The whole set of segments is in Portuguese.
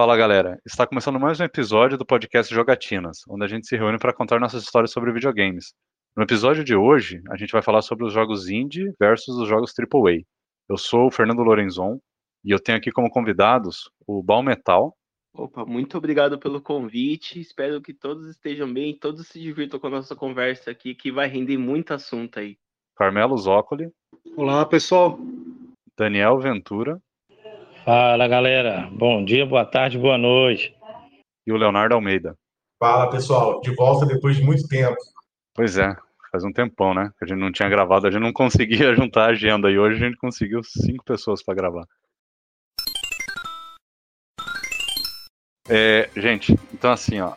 Fala galera, está começando mais um episódio do podcast Jogatinas, onde a gente se reúne para contar nossas histórias sobre videogames. No episódio de hoje, a gente vai falar sobre os jogos indie versus os jogos AAA. Eu sou o Fernando Lorenzon e eu tenho aqui como convidados o Bal Metal. Opa, muito obrigado pelo convite. Espero que todos estejam bem, todos se divirtam com a nossa conversa aqui, que vai render muito assunto aí. Carmelo Zócoli. Olá, pessoal. Daniel Ventura. Fala galera, bom dia, boa tarde, boa noite. E o Leonardo Almeida. Fala pessoal, de volta depois de muito tempo. Pois é, faz um tempão, né? Que a gente não tinha gravado, a gente não conseguia juntar a agenda e hoje a gente conseguiu cinco pessoas para gravar. É, gente, então assim, ó,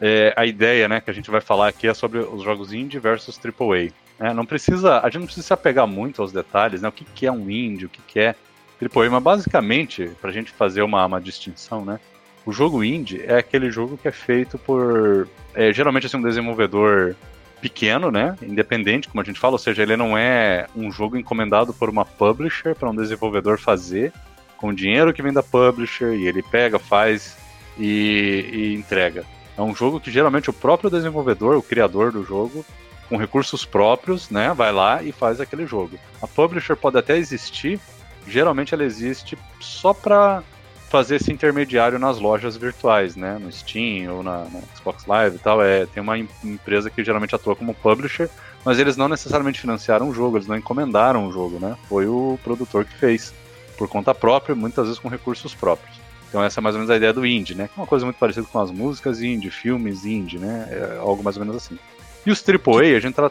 é, a ideia, né, que a gente vai falar aqui é sobre os jogos indie versus AAA. Né? Não precisa, a gente não precisa se apegar muito aos detalhes, né? O que, que é um indie, o que, que é Mas basicamente, para a gente fazer uma, uma distinção, né? O jogo indie é aquele jogo que é feito por é, geralmente assim, um desenvolvedor pequeno, né? Independente, como a gente fala, ou seja, ele não é um jogo encomendado por uma publisher para um desenvolvedor fazer com o dinheiro que vem da publisher e ele pega, faz e, e entrega. É um jogo que geralmente o próprio desenvolvedor, o criador do jogo, com recursos próprios, né, vai lá e faz aquele jogo. A publisher pode até existir, geralmente ela existe só para fazer esse intermediário nas lojas virtuais, né, no Steam ou na, na Xbox Live e tal. É, tem uma empresa que geralmente atua como publisher, mas eles não necessariamente financiaram o jogo, eles não encomendaram o jogo, né? Foi o produtor que fez por conta própria, muitas vezes com recursos próprios. Então essa é mais ou menos a ideia do indie, né? É uma coisa muito parecida com as músicas indie, filmes indie, né? É algo mais ou menos assim. E os AAA a gente tá,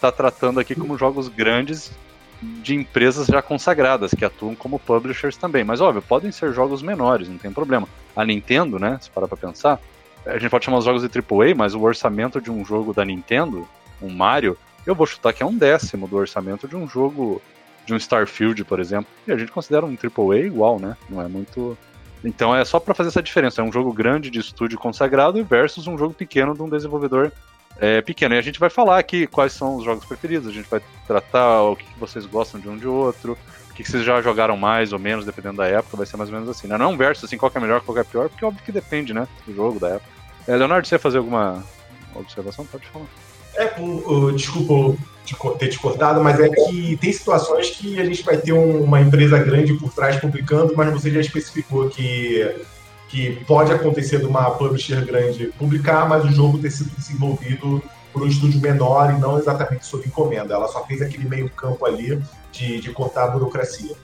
tá tratando aqui como jogos grandes de empresas já consagradas, que atuam como publishers também. Mas, óbvio, podem ser jogos menores, não tem problema. A Nintendo, né, se parar pra pensar, a gente pode chamar os jogos de AAA, mas o orçamento de um jogo da Nintendo, um Mario, eu vou chutar que é um décimo do orçamento de um jogo, de um Starfield, por exemplo. E a gente considera um AAA igual, né? Não é muito... Então é só para fazer essa diferença. É um jogo grande de estúdio consagrado versus um jogo pequeno de um desenvolvedor é, pequeno. E a gente vai falar aqui quais são os jogos preferidos, a gente vai tratar o que, vocês gostam de um de outro, o que, vocês já jogaram mais ou menos, dependendo da época, vai ser mais ou menos assim. Né? Não é um verso assim, qual é melhor, qual é pior, porque óbvio que depende, né, do jogo, da época. É, Leonardo, você ia fazer alguma observação? Pode falar. É, desculpa ter te cortado, mas é que tem situações que a gente vai ter um, uma empresa grande por trás publicando, mas você já especificou que que pode acontecer de uma publisher grande publicar, mas o jogo ter sido desenvolvido por um estúdio menor e não exatamente sob encomenda. Ela só fez aquele meio campo ali de, de cortar a burocracia.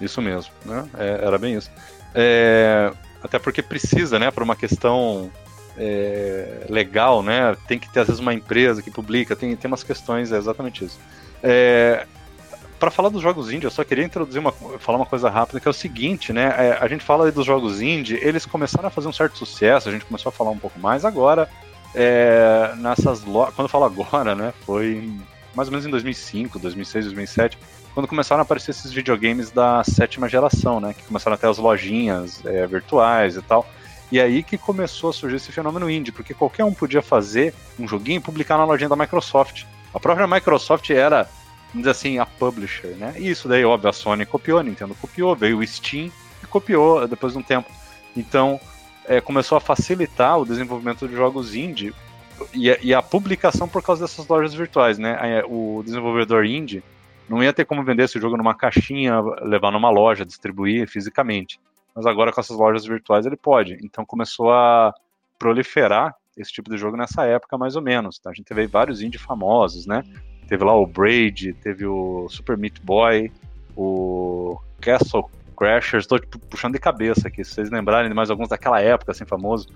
Isso mesmo, né? É, era bem isso. É, até porque precisa, né, por uma questão é, legal, né? Tem que ter às vezes uma empresa que publica, tem, tem umas questões, é exatamente isso. É, para falar dos jogos indie, eu só queria introduzir uma, falar uma coisa rápida, que é o seguinte, né? É, a gente fala aí dos jogos indie, eles começaram a fazer um certo sucesso, a gente começou a falar um pouco mais agora. É, nessas lojas, quando eu falo agora, né? Foi mais ou menos em 2005, 2006, 2007, quando começaram a aparecer esses videogames da sétima geração, né? Que começaram até as lojinhas é, virtuais e tal. E aí que começou a surgir esse fenômeno indie, porque qualquer um podia fazer um joguinho e publicar na lojinha da Microsoft. A própria Microsoft era vamos dizer assim, a publisher, né? E isso daí, óbvio, a Sony copiou, a Nintendo copiou, veio o Steam e copiou depois de um tempo. Então, é, começou a facilitar o desenvolvimento de jogos indie e a, e a, publicação por causa dessas lojas virtuais, né? O desenvolvedor indie não ia ter como vender esse jogo numa caixinha, levar numa loja, distribuir fisicamente. Mas agora com essas lojas virtuais ele pode. Então começou a proliferar esse tipo de jogo nessa época, mais ou menos. Tá? A gente teve vários indie famosos, né? Teve lá o Braid, teve o Super Meat Boy, o Castle Crashers, tô tipo, puxando de cabeça aqui, se vocês lembrarem de mais alguns daquela época, assim, famoso.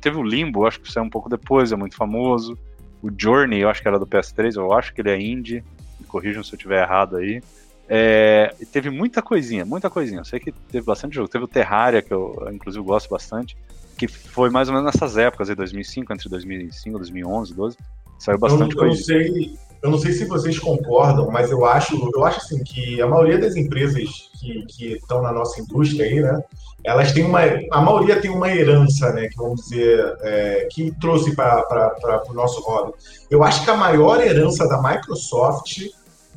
Teve o Limbo, acho que saiu um pouco depois, é muito famoso. O Journey, eu acho que era do PS3, eu acho que ele é indie, me corrijam se eu estiver errado aí. É, e teve muita coisinha, muita coisinha. Eu sei que teve bastante jogo. Teve o Terraria, que eu inclusive gosto bastante, que foi mais ou menos nessas épocas, aí, 2005, entre 2005 e 2011, 12. Saiu bastante eu, eu coisa. Não sei, eu não sei se vocês concordam, mas eu acho, eu acho assim que a maioria das empresas que, estão na nossa indústria aí, né, elas têm uma, a maioria tem uma herança, né, que vamos dizer, é, que trouxe para o nosso hobby. Eu acho que a maior herança da Microsoft,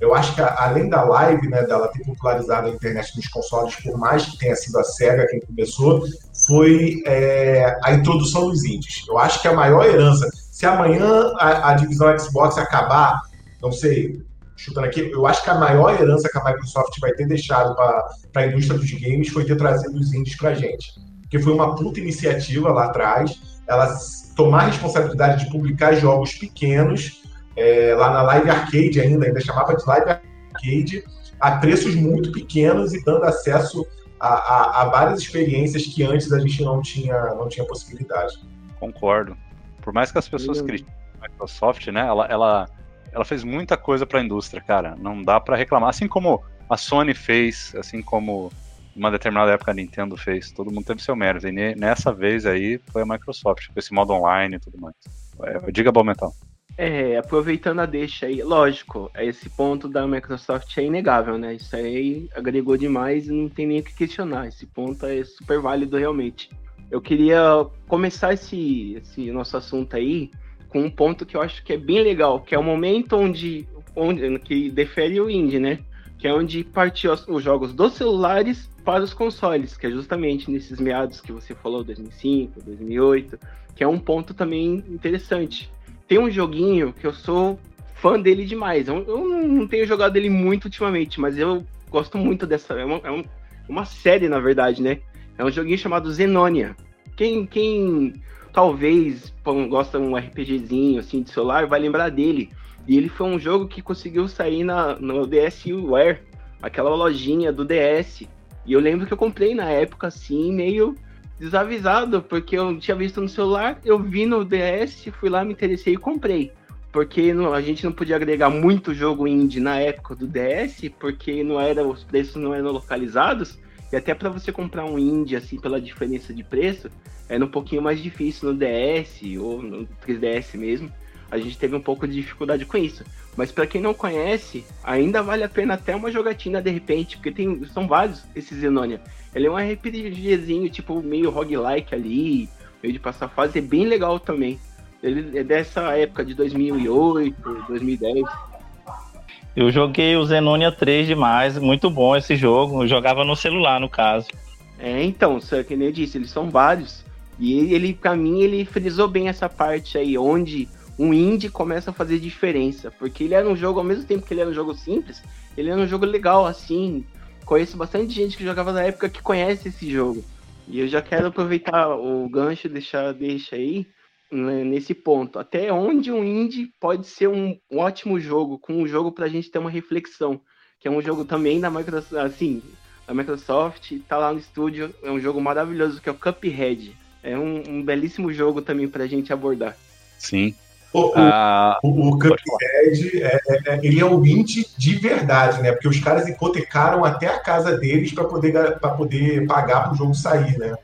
eu acho que além da live, né, dela ter popularizado a internet nos consoles, por mais que tenha sido a Sega quem começou, foi é, a introdução dos indies. Eu acho que a maior herança, se amanhã a, a divisão Xbox acabar, não sei, chutando aqui, eu acho que a maior herança que a Microsoft vai ter deixado para a indústria dos games foi ter trazido os indies para a gente. Porque foi uma puta iniciativa lá atrás, ela tomar a responsabilidade de publicar jogos pequenos, é, lá na Live Arcade ainda, ainda chamava de Live Arcade, a preços muito pequenos e dando acesso a, a, a várias experiências que antes a gente não tinha, não tinha possibilidade. Concordo. Por mais que as pessoas critiquem a Microsoft, né, ela, ela ela fez muita coisa para a indústria, cara. Não dá para reclamar. Assim como a Sony fez, assim como uma determinada época a Nintendo fez, todo mundo teve seu mérito. E nessa vez aí foi a Microsoft, com esse modo online e tudo mais. É, diga, Balmental. É, aproveitando a deixa aí, lógico, esse ponto da Microsoft é inegável, né? Isso aí agregou demais e não tem nem o que questionar. Esse ponto é super válido realmente. Eu queria começar esse, esse nosso assunto aí com um ponto que eu acho que é bem legal, que é o momento onde, onde que defere o indie, né? Que é onde partiu os jogos dos celulares para os consoles, que é justamente nesses meados que você falou, 2005, 2008, que é um ponto também interessante. Tem um joguinho que eu sou fã dele demais. Eu, eu não tenho jogado ele muito ultimamente, mas eu gosto muito dessa. É uma, é uma série, na verdade, né? É um joguinho chamado Zenonia. Quem, quem talvez gosta de um RPGzinho assim de celular, vai lembrar dele. E ele foi um jogo que conseguiu sair na, no DSWare, aquela lojinha do DS. E eu lembro que eu comprei na época assim, meio desavisado, porque eu tinha visto no celular, eu vi no DS, fui lá, me interessei e comprei. Porque não, a gente não podia agregar muito jogo indie na época do DS, porque não era, os preços não eram localizados. E até para você comprar um indie, assim, pela diferença de preço, era um pouquinho mais difícil no DS ou no 3DS mesmo. A gente teve um pouco de dificuldade com isso. Mas para quem não conhece, ainda vale a pena até uma jogatina de repente, porque tem, são vários esses Zenonia. Ele é um RPGzinho, tipo, meio roguelike ali, meio de passar fase, é bem legal também. Ele é dessa época de 2008, 2010. Eu joguei o Zenonia 3 demais, muito bom esse jogo. Eu jogava no celular, no caso. É, então, só que nem eu disse, eles são vários. E ele, para mim, ele frisou bem essa parte aí, onde um indie começa a fazer diferença. Porque ele era um jogo, ao mesmo tempo que ele era um jogo simples, ele era um jogo legal, assim. Conheço bastante gente que jogava na época que conhece esse jogo. E eu já quero aproveitar o gancho, deixar deixa aí, nesse ponto. Até onde um indie pode ser um, um ótimo jogo, com um jogo pra gente ter uma reflexão. Que é um jogo também da Microsoft, assim, da Microsoft, tá lá no estúdio, é um jogo maravilhoso que é o Cuphead. É um, um belíssimo jogo também pra gente abordar. Sim. O, ah, o, o Cuphead, é, é, ele é um indie de verdade, né? Porque os caras hipotecaram até a casa deles para poder, pra poder pagar para o jogo sair, né?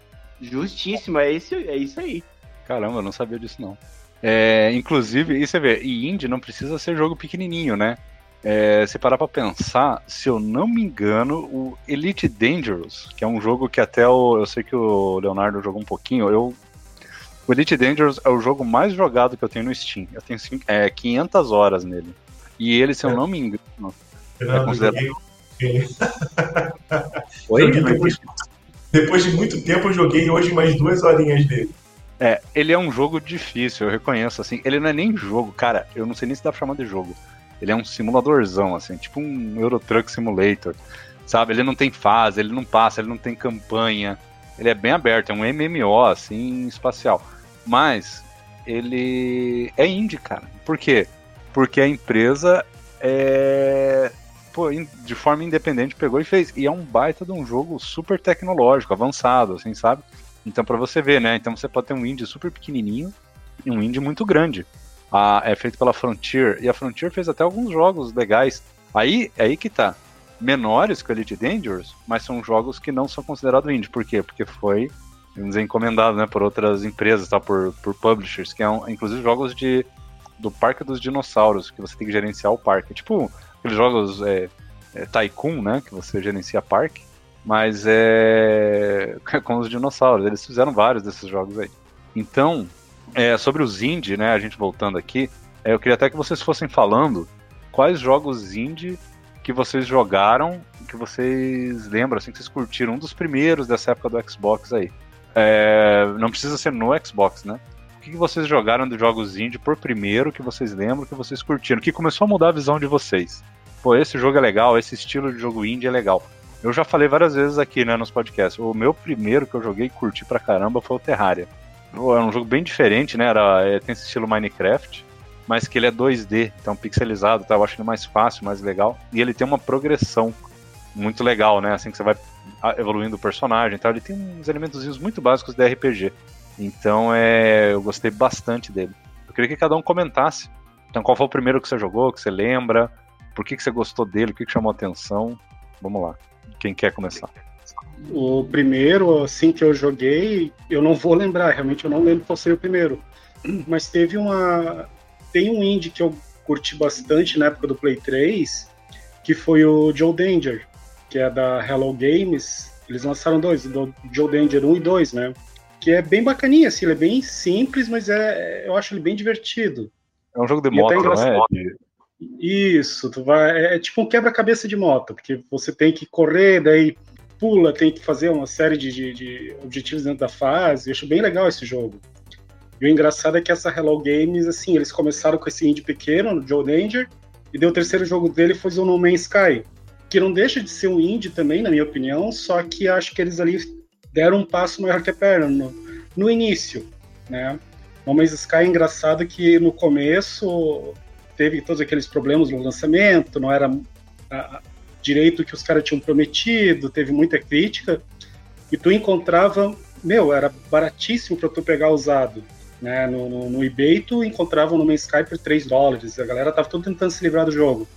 Justíssimo, é isso, é isso aí. Caramba, eu não sabia disso não. É, inclusive, e você vê, e indie não precisa ser jogo pequenininho, né? É, se parar pra pensar, se eu não me engano, o Elite Dangerous, que é um jogo que até o, eu sei que o Leonardo jogou um pouquinho, eu o Elite Dangerous é o jogo mais jogado que eu tenho no Steam. Eu tenho é, 500 horas nele. E ele, se eu é. não me engano, é considerado... Oi? Depois, depois, de muito tempo eu joguei hoje mais duas horinhas dele. É, ele é um jogo difícil, eu reconheço, assim. Ele não é nem jogo, cara, eu não sei nem se dá pra chamar de jogo. Ele é um simuladorzão, assim, tipo um Euro Truck Simulator. Sabe? Ele não tem fase, ele não passa, ele não tem campanha. Ele é bem aberto, é um MMO, assim, espacial. Mas ele é indie, cara. Por quê? Porque a empresa é. Pô, de forma independente pegou e fez. E é um baita de um jogo super tecnológico, avançado, assim, sabe? Então, para você ver, né? Então você pode ter um indie super pequenininho e um indie muito grande. Ah, é feito pela Frontier. E a Frontier fez até alguns jogos legais. Aí, é aí que tá. Menores que o Elite Dangerous, mas são jogos que não são considerados indie. Por quê? Porque foi vamos encomendado né, por outras empresas, tá, por, por publishers, que é um, inclusive jogos de, do Parque dos Dinossauros, que você tem que gerenciar o parque. Tipo aqueles jogos é, é, Tycoon, né, que você gerencia parque, mas é com os dinossauros. Eles fizeram vários desses jogos aí. Então, é, sobre os indie, né, a gente voltando aqui, é, eu queria até que vocês fossem falando quais jogos indie que vocês jogaram, que vocês lembram, assim, que vocês curtiram, um dos primeiros dessa época do Xbox aí. É, não precisa ser no Xbox, né? O que, vocês jogaram de jogos indie por primeiro que vocês lembram, que vocês curtiram, que começou a mudar a visão de vocês? Pô, esse jogo é legal, esse estilo de jogo indie é legal. Eu já falei várias vezes aqui, né, nos podcasts. O meu primeiro que eu joguei e curti pra caramba foi o Terraria. É um jogo bem diferente, né? Era, é, tem esse estilo Minecraft, mas que ele é 2D, então pixelizado, tá? Eu acho ele mais fácil, mais legal. E ele tem uma progressão muito legal, né? Assim que você vai evoluindo o personagem e tal. Ele tem uns elementos muito básicos de RPG. Então é, eu gostei bastante dele. Eu queria que cada um comentasse. Então, qual foi o primeiro que você jogou, que você lembra? Por que, que você gostou dele? O que, que chamou atenção? Vamos lá. Quem quer começar? O primeiro, assim, que eu joguei, eu não vou lembrar, realmente eu não lembro qual foi o primeiro. Mas teve uma. Tem um indie que eu curti bastante na época do Play 3, que foi o Joe Danger, que é da Hello Games. Eles lançaram dois, do Joe Danger 1 e 2, né? Que é bem bacaninha, assim, ele é bem simples, mas é, eu acho ele bem divertido. É um jogo de moto, não é? Isso, tu vai, é, é tipo um quebra-cabeça de moto, porque você tem que correr, daí pula, tem que fazer uma série de, de, de, objetivos dentro da fase. Eu acho bem legal esse jogo. E o engraçado é que essa Hello Games, assim, eles começaram com esse indie pequeno, no Joe Danger, e deu o terceiro jogo dele foi o No Man's Sky, que não deixa de ser um indie também, na minha opinião, só que acho que eles ali deram um passo maior que a perna no, no início, né? No Man's Sky é engraçado que no começo teve todos aqueles problemas no lançamento, não era a, direito que os caras tinham prometido, teve muita crítica, e tu encontrava, meu, era baratíssimo para tu pegar usado. Né? No, no, no, eBay tu encontrava no Sky por 3 dólares, a galera tava todo tentando se livrar do jogo.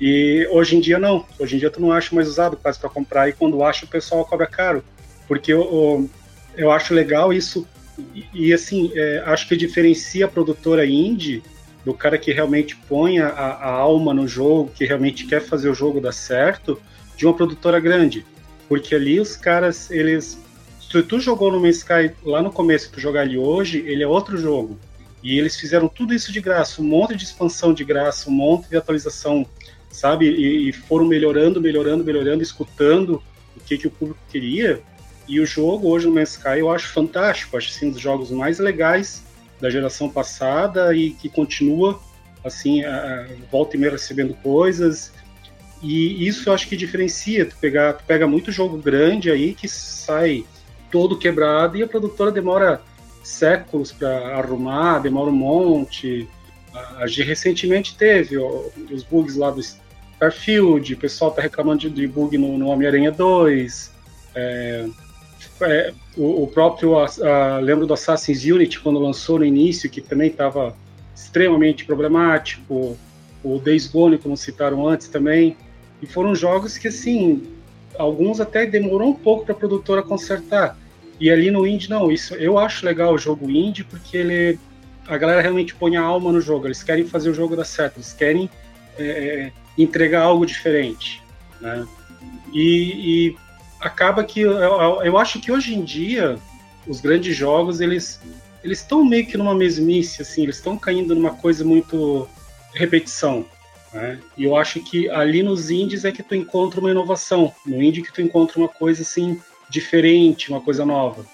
E hoje em dia não, hoje em dia tu não acha mais usado quase para comprar, e quando acha o pessoal cobra caro, porque eu, eu, eu acho legal isso, e, e assim, é, acho que diferencia a produtora indie do cara que realmente põe a, a, alma no jogo, que realmente quer fazer o jogo dar certo, de uma produtora grande. Porque ali os caras, eles. Se tu jogou no Sky lá no começo, tu jogar ali hoje, ele é outro jogo. E eles fizeram tudo isso de graça, um monte de expansão de graça, um monte de atualização, sabe? E, e foram melhorando, melhorando, melhorando, escutando o que, que o público queria. E o jogo hoje no Man's Sky eu acho fantástico, acho assim, um dos jogos mais legais da geração passada e que continua assim, a, volta e meia recebendo coisas. E isso eu acho que diferencia. Tu, pegar, tu pega muito jogo grande aí que sai todo quebrado e a produtora demora séculos para arrumar, demora um monte. A, a recentemente teve ó, os bugs lá do Starfield, o pessoal tá reclamando de, de bug no, no Homem-Aranha 2. É, é, o, o, próprio, a, a, lembro do Assassin's Unity, quando lançou no início, que também estava extremamente problemático, o Days Gone, como citaram antes também, e foram jogos que, assim, alguns até demorou um pouco para a produtora consertar, e ali no indie, não, isso eu acho legal o jogo indie, porque ele, a galera realmente põe a alma no jogo, eles querem fazer o jogo dar certo, eles querem é, é entregar algo diferente, né? E, e acaba que eu, eu, acho que hoje em dia os grandes jogos eles eles estão meio que numa mesmice assim eles estão caindo numa coisa muito repetição né? e eu acho que ali nos indies é que tu encontra uma inovação. No indie que tu encontra uma coisa assim diferente uma coisa nova.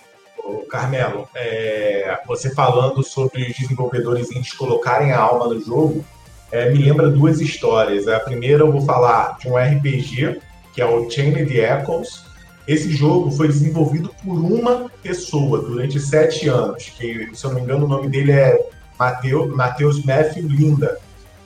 Carmelo é, você falando sobre os desenvolvedores indies colocarem a alma no jogo é, me lembra duas histórias. A primeira eu vou falar de um RPG que é o Chained Echoes esse jogo foi desenvolvido por uma pessoa durante sete anos, que, se eu não me engano, o nome dele é Matheus Matthew Linda.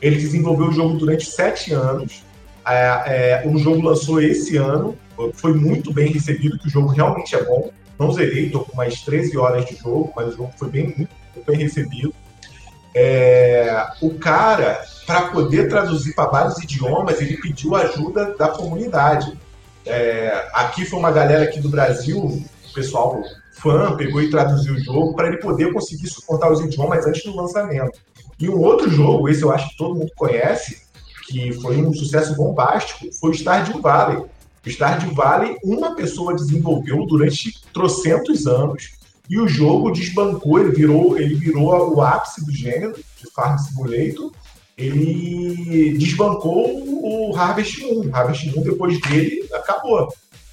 Ele desenvolveu o jogo durante sete anos. É, é, o jogo lançou esse ano, foi muito bem recebido, que o jogo realmente é bom. Não zerei, estou com mais 13 horas de jogo, mas o jogo foi bem, muito bem recebido. É, o cara, para poder traduzir para vários idiomas, ele pediu ajuda da comunidade. É, aqui foi uma galera aqui do Brasil, pessoal fã, pegou e traduziu o jogo para ele poder conseguir suportar os idiomas antes do lançamento. E um outro jogo, esse eu acho que todo mundo conhece, que foi um sucesso bombástico, foi o Stardew Valley. O Stardew Valley, uma pessoa desenvolveu durante trocentos anos e o jogo desbancou, ele virou, ele virou o ápice do gênero de Farm Simulator ele desbancou o Harvest Moon. Harvest Moon, depois dele, acabou.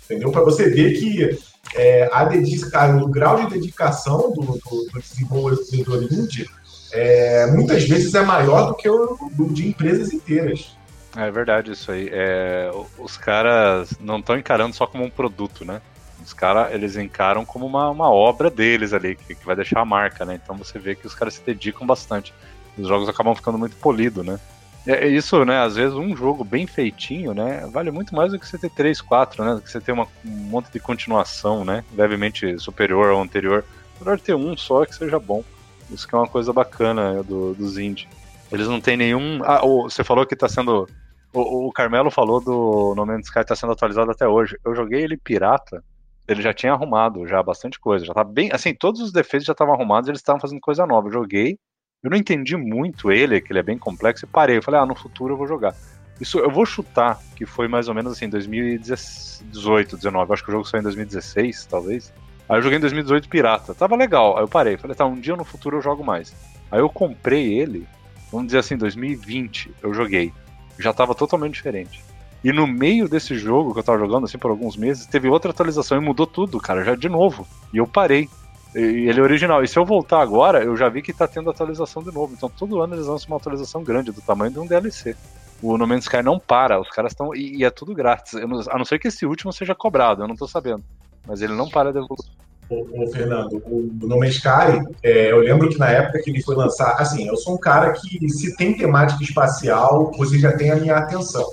Entendeu? Para você ver que é, a dedica, o grau de dedicação do, do, do desenvolvedor indie é, muitas vezes é maior do que o do, de empresas inteiras. É verdade isso aí. É, os caras não estão encarando só como um produto, né? Os caras, eles encaram como uma, uma obra deles ali, que, que vai deixar a marca, né? Então você vê que os caras se dedicam bastante. Os jogos acabam ficando muito polidos, né? É, é isso, né? Às vezes um jogo bem feitinho, né? Vale muito mais do que você ter 3, 4, né? Do que você ter uma, um monte de continuação, né? Levemente superior ao anterior. Melhor ter um só que seja bom. Isso que é uma coisa bacana do, dos indie. Eles não tem nenhum. Ah, você falou que tá sendo. O, o Carmelo falou do No Man's Sky tá sendo atualizado até hoje. Eu joguei ele pirata. Ele já tinha arrumado já bastante coisa. Já tá bem. Assim, todos os defeitos já estavam arrumados eles estavam fazendo coisa nova. Eu joguei. Eu não entendi muito ele, que ele é bem complexo, e parei. Eu falei, ah, no futuro eu vou jogar. Isso eu vou chutar que foi mais ou menos assim, 2018, 19. Acho que o jogo saiu em 2016, talvez. Aí eu joguei em 2018 pirata. Tava legal. Aí eu parei. Falei, tá, um dia no futuro eu jogo mais. Aí eu comprei ele, vamos dizer assim, 2020, eu joguei. Já tava totalmente diferente. E no meio desse jogo que eu tava jogando, assim, por alguns meses, teve outra atualização e mudou tudo, cara, já de novo. E eu parei. E ele é original. E se eu voltar agora, eu já vi que tá tendo atualização de novo. Então todo ano eles lançam uma atualização grande, do tamanho de um DLC. O No Man's Sky não para, os caras estão. E, e, é tudo grátis. Não, a não ser que esse último seja cobrado, eu não tô sabendo. Mas ele não para de evoluir. Ô, Fernando, o No Man's Sky, é, eu lembro que na época que ele foi lançar, assim, eu sou um cara que se tem temática espacial, você já tem a minha atenção.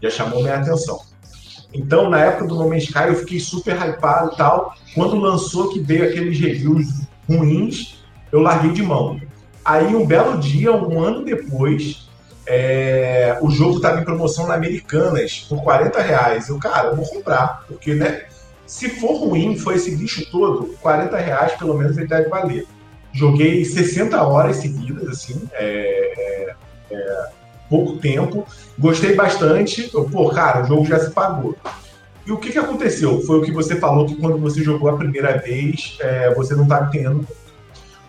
Já chamou minha atenção. Então, na época do No Man's Sky, eu fiquei super hypado e tal. Quando lançou que veio aqueles reviews ruins, eu larguei de mão. Aí, um belo dia, um ano depois, é, o jogo estava em promoção na Americanas por 40 reais. Eu, cara, eu vou comprar, porque, né? Se for ruim, foi esse lixo todo, 40 reais pelo menos ele deve valer. Joguei 60 horas seguidas, assim, é, é, pouco tempo. Gostei bastante. Pô, cara, o jogo já se pagou. E o que, que aconteceu? Foi o que você falou que quando você jogou a primeira vez, é, você não estava entendendo.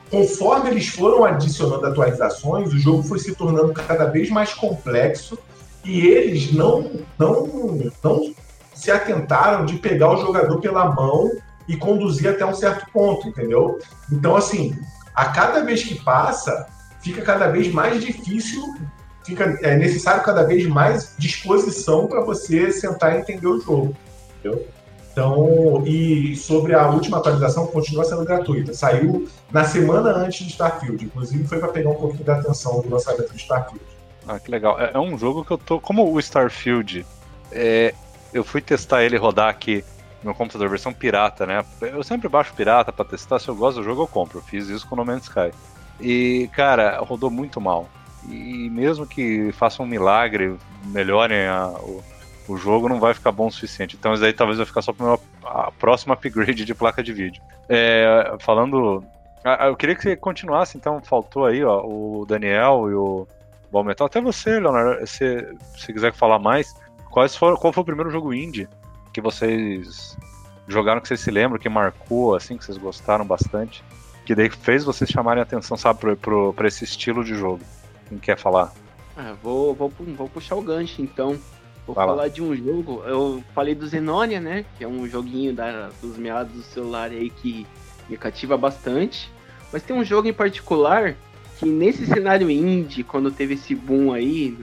Conforme eles foram adicionando atualizações, o jogo foi se tornando cada vez mais complexo e eles não, não, não se atentaram de pegar o jogador pela mão e conduzir até um certo ponto, entendeu? Então, assim, a cada vez que passa, fica cada vez mais difícil, fica é necessário cada vez mais disposição para você sentar e entender o jogo, entendeu? Então, e sobre a última atualização, continua sendo gratuita. Saiu na semana antes de Starfield. Inclusive, foi para pegar um pouquinho da atenção do lançamento de Starfield. Ah, que legal. É, é, um jogo que eu tô. Como o Starfield, é, eu fui testar ele rodar aqui no meu computador, versão pirata, né? Eu sempre baixo pirata para testar. Se eu gosto do jogo, eu compro. Fiz isso com o No Man's Sky. E, cara, rodou muito mal. E mesmo que faça um milagre, melhorem a, o, o jogo não vai ficar bom o suficiente. Então isso aí talvez vai ficar só para a próxima upgrade de placa de vídeo. É, falando, eu queria que você continuasse. Então faltou aí, ó, o Daniel e o Bom Metal. Até você, Leonardo, se, se quiser falar mais, quais foram, qual foi o primeiro jogo indie que vocês jogaram que vocês se lembram, que marcou, assim, que vocês gostaram bastante, que daí fez vocês chamarem atenção, sabe, para esse estilo de jogo? Quem quer falar? Ah, vou, vou, vou puxar o gancho, então. Vou Vai falar lá. de um jogo. Eu falei do Zenonia, né? Que é um joguinho da, dos meados do celular aí que me cativa bastante. Mas tem um jogo em particular que nesse cenário indie, quando teve esse boom aí,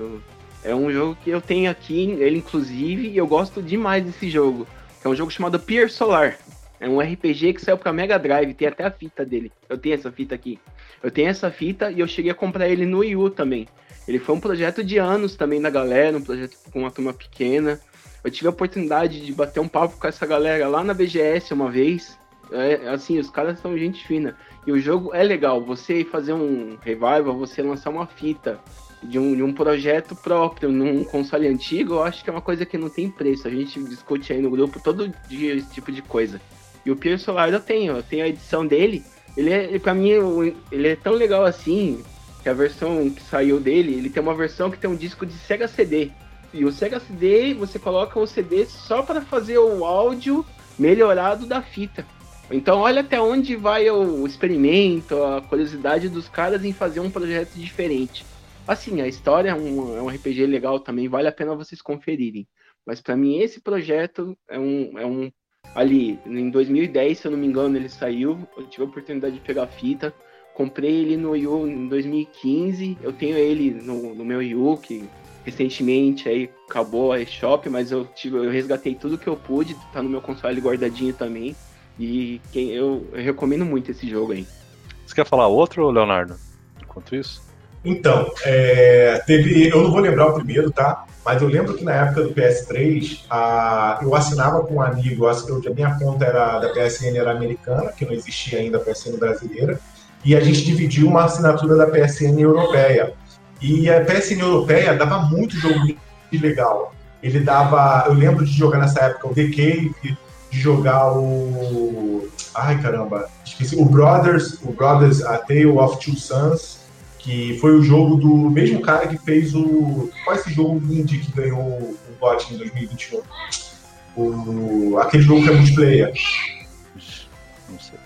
é um jogo que eu tenho aqui, ele inclusive, e eu gosto demais desse jogo. é um jogo chamado Pier Solar. É um RPG que saiu pra Mega Drive, tem até a fita dele. Eu tenho essa fita aqui. Eu tenho essa fita e eu cheguei a comprar ele no Wii U também. Ele foi um projeto de anos também da galera, um projeto com uma turma pequena. Eu tive a oportunidade de bater um papo com essa galera lá na BGS uma vez. É, assim, os caras são gente fina. E o jogo é legal. Você fazer um revival, você lançar uma fita de um, de um projeto próprio num console antigo, eu acho que é uma coisa que não tem preço. A gente discute aí no grupo todo dia esse tipo de coisa. E o Pier Solar eu tenho, eu tenho a edição dele. Ele é, pra mim, ele é tão legal assim, que a versão que saiu dele, ele tem uma versão que tem um disco de Sega CD. E o Sega CD, você coloca o CD só para fazer o áudio melhorado da fita. Então olha até onde vai o experimento, a curiosidade dos caras em fazer um projeto diferente. Assim, a história é um, é um RPG legal também, vale a pena vocês conferirem. Mas para mim esse projeto é um, é um ali em 2010, se eu não me engano, ele saiu. Eu tive a oportunidade de pegar a fita. Comprei ele no Yu em 2015. Eu tenho ele no, no meu Yu, que recentemente aí acabou a eShop, mas eu tive, eu resgatei tudo que eu pude, tá no meu console guardadinho também. E quem, eu, eu recomendo muito esse jogo aí. Você quer falar outro, Leonardo? Enquanto isso? Então, é, teve. Eu não vou lembrar o primeiro, tá? Mas eu lembro que na época do PS3, a, eu assinava com um amigo, eu, a minha conta era da PSN era americana, que não existia ainda a PSN brasileira, e a gente dividiu uma assinatura da PSN europeia. E a PSN europeia dava muito jogo legal. Ele dava. Eu lembro de jogar nessa época o The Cave, de jogar o. Ai caramba, esqueci. O Brothers, o Brothers, A Tale of Two Sons, que foi o jogo do mesmo cara que fez o. Qual é esse jogo indie que ganhou o GOT em 2021? O, aquele jogo que é multiplayer. Não sei.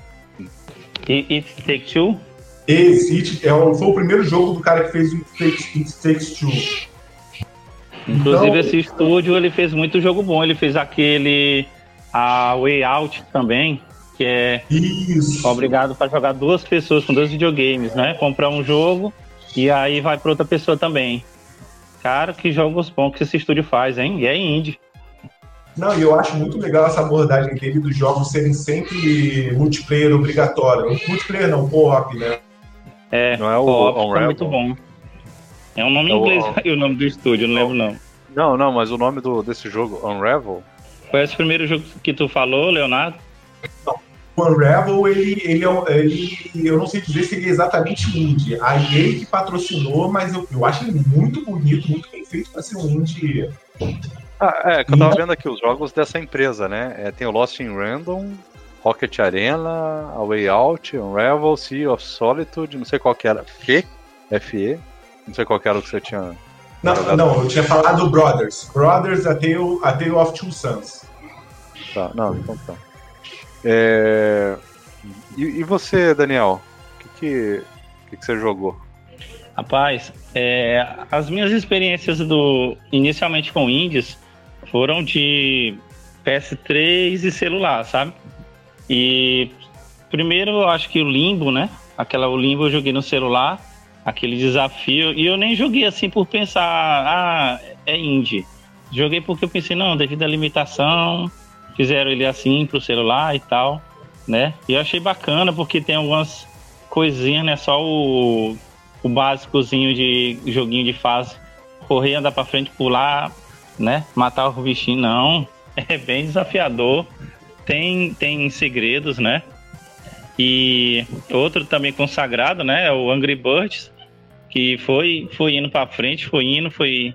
It Take Two? Esse é o, foi o primeiro jogo do cara que fez o It Takes Two. Inclusive, então, esse estúdio ele fez muito jogo bom. Ele fez aquele a Way Out também, que é Isso. obrigado para jogar duas pessoas com dois videogames, né? Comprar um jogo e aí vai para outra pessoa também. Cara, que jogos bons que esse estúdio faz, hein? E é indie. Não, e eu acho muito legal essa abordagem dele dos jogos serem sempre multiplayer obrigatório. Multiplayer não, co-op, né? É, não é o co é muito bom. É um nome é em inglês o, o nome do estúdio, não lembro não. Não, não, mas o nome do, desse jogo, Unravel, foi esse primeiro jogo que tu falou, Leonardo? Não. O Unravel, ele, ele, é ele, eu não sei dizer se ele é exatamente indie. A EA que patrocinou, mas eu, eu acho ele muito bonito, muito bem feito para ser um indie. Ah, é, que eu tava vendo aqui os jogos dessa empresa, né? É, tem o Lost in Random, Rocket Arena, A Way Out, Unravel, Sea of Solitude, não sei qual que era. F? FE? Não sei qual que era o que você tinha não, não, eu tinha falado Brothers. Brothers, A Tale, a Tale of Two Sons. Tá, não, então tá. É... E, e, você, Daniel? O que, que, que, você jogou? Rapaz, é, as minhas experiências do inicialmente com indies foram de PS3 e celular, sabe? E primeiro eu acho que o Limbo, né? Aquela o Limbo eu joguei no celular aquele desafio. E eu nem joguei assim por pensar, ah, é indie. Joguei porque eu pensei, não, devido à limitação, fizeram ele assim pro celular e tal, né? E eu achei bacana porque tem algumas coisinhas, né? Só o, o básicozinho de joguinho de fase. Correr, andar pra frente, pular, né? Matar o bichinho, não. É bem desafiador. Tem, tem segredos, né? E outro também consagrado, né? É o Angry Birds, que foi, foi indo para frente, foi indo, foi,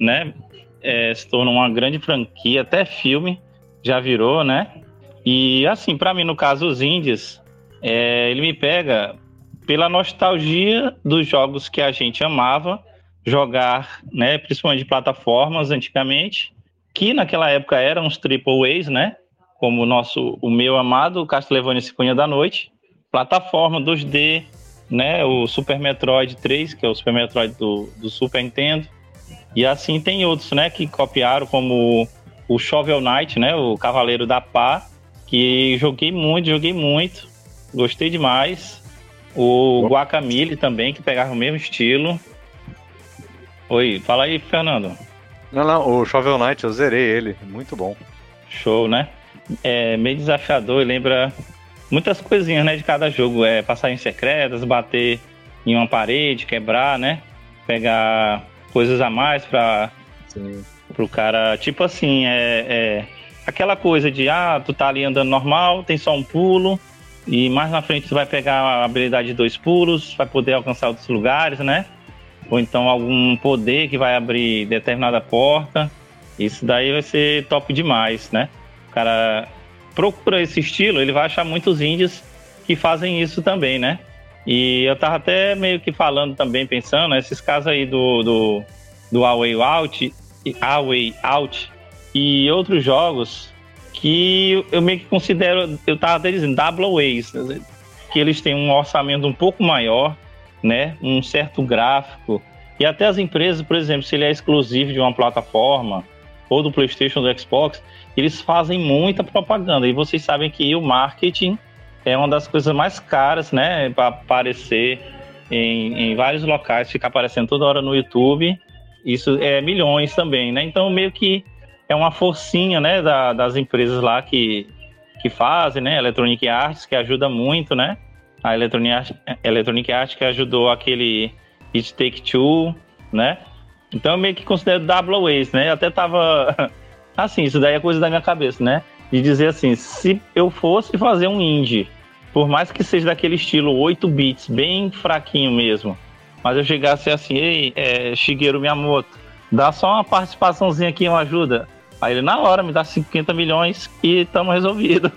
né? É, se tornou uma grande franquia, até filme já virou, né? E assim, para mim, no caso, os indies, é, ele me pega pela nostalgia dos jogos que a gente amava jogar, né? Principalmente de plataformas antigamente, que naquela época eram os triple A's, né? Como o nosso, o meu amado Castlevania Cunha da Noite, plataforma 2D, né? O Super Metroid 3, que é o Super Metroid do, do Super Nintendo. E assim tem outros, né? Que copiaram, como o Shovel Knight, né? O Cavaleiro da Pá, que joguei muito, joguei muito. Gostei demais. O Guacamole também, que pegava o mesmo estilo. Oi, fala aí, Fernando. Não, não, o Shovel Knight, eu zerei ele, muito bom. Show, né? É meio desafiador, lembra muitas coisinhas, né, de cada jogo. É passagens secretas, bater em uma parede, quebrar, né? Pegar coisas a mais para pro cara. Tipo assim, é, é, aquela coisa de ah, tu tá ali andando normal, tem só um pulo. E mais na frente tu vai pegar a habilidade de dois pulos, vai poder alcançar outros lugares, né? Ou então algum poder que vai abrir determinada porta. Isso daí vai ser top demais, né? O cara procura esse estilo, ele vai achar muitos índios que fazem isso também, né? E eu tava até meio que falando também, pensando, esses casos aí do, do, do Away Out, Away Out e outros jogos que eu meio que considero, eu tava até dizendo, double ways, que eles têm um orçamento um pouco maior, né? Um certo gráfico. E até as empresas, por exemplo, se ele é exclusivo de uma plataforma, ou do PlayStation, do Xbox, eles fazem muita propaganda. E vocês sabem que o marketing é uma das coisas mais caras, né, para aparecer em, em vários locais, ficar aparecendo toda hora no YouTube. Isso é milhões também, né? Então, meio que é uma forcinha, né, da, das empresas lá que, que fazem, né, Electronic Arts, que ajuda muito, né? A Electronic, Arts, Electronic Arts que ajudou aquele It Take Two, né? Então eu meio que considero double ways, né? Eu até tava assim, isso daí é coisa da minha cabeça, né? De dizer assim, se eu fosse fazer um indie, por mais que seja daquele estilo 8 bits, bem fraquinho mesmo, mas eu chegasse assim, ei, é, Shigeru Miyamoto, dá só uma participaçãozinha aqui, uma ajuda. Aí ele, na hora, me dá 50 milhões e estamos resolvidos.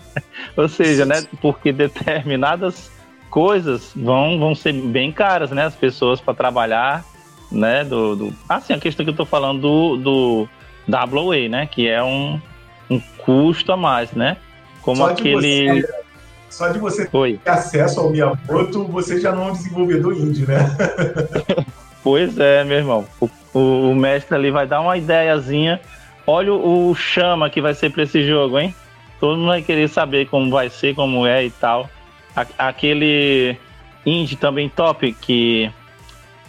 Ou seja, né? Porque determinadas coisas vão, vão ser bem caras, né? As pessoas para trabalhar, né? Do, do, assim, a questão que eu estou falando do, do WA, né? Que é um, um custo a mais, né? Como aquele. Você, só de você ter acesso ao Miyamoto, você já não é um desenvolvedor indie, né? pois é, meu irmão. O, o, o mestre ali vai dar uma ideiazinha Olha o chama que vai ser para esse jogo, hein? Todo mundo vai querer saber como vai ser, como é e tal. Aquele indie também top, que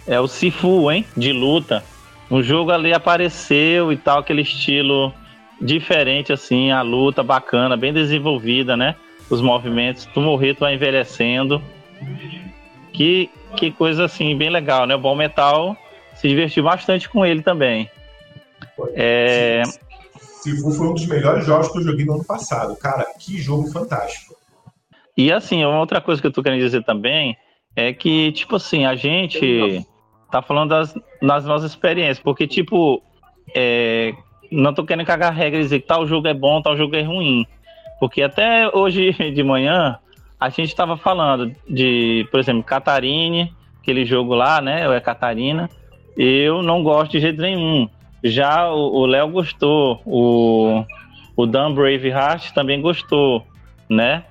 é o Sifu, hein? De luta. Um jogo ali apareceu e tal, aquele estilo diferente, assim, a luta bacana, bem desenvolvida, né? Os movimentos, tu morrer, tu vai envelhecendo. Que, que coisa, assim, bem legal, né? O Bom Metal se divertiu bastante com ele também. É... Sifu foi um dos melhores jogos que eu joguei no ano passado. Cara, que jogo fantástico. E assim, uma outra coisa que eu tô querendo dizer também é que, tipo assim, a gente tá falando das, das nossas experiências, porque, tipo, é, não tô querendo cagar regra e dizer que tal jogo é bom, tal jogo é ruim. Porque até hoje de manhã a gente estava falando de, por exemplo, Catarine, aquele jogo lá, né? Ou é Catarina. Eu não gosto de jeito nenhum. Já o Léo gostou, o, o Dan Braveheart também gostou, né?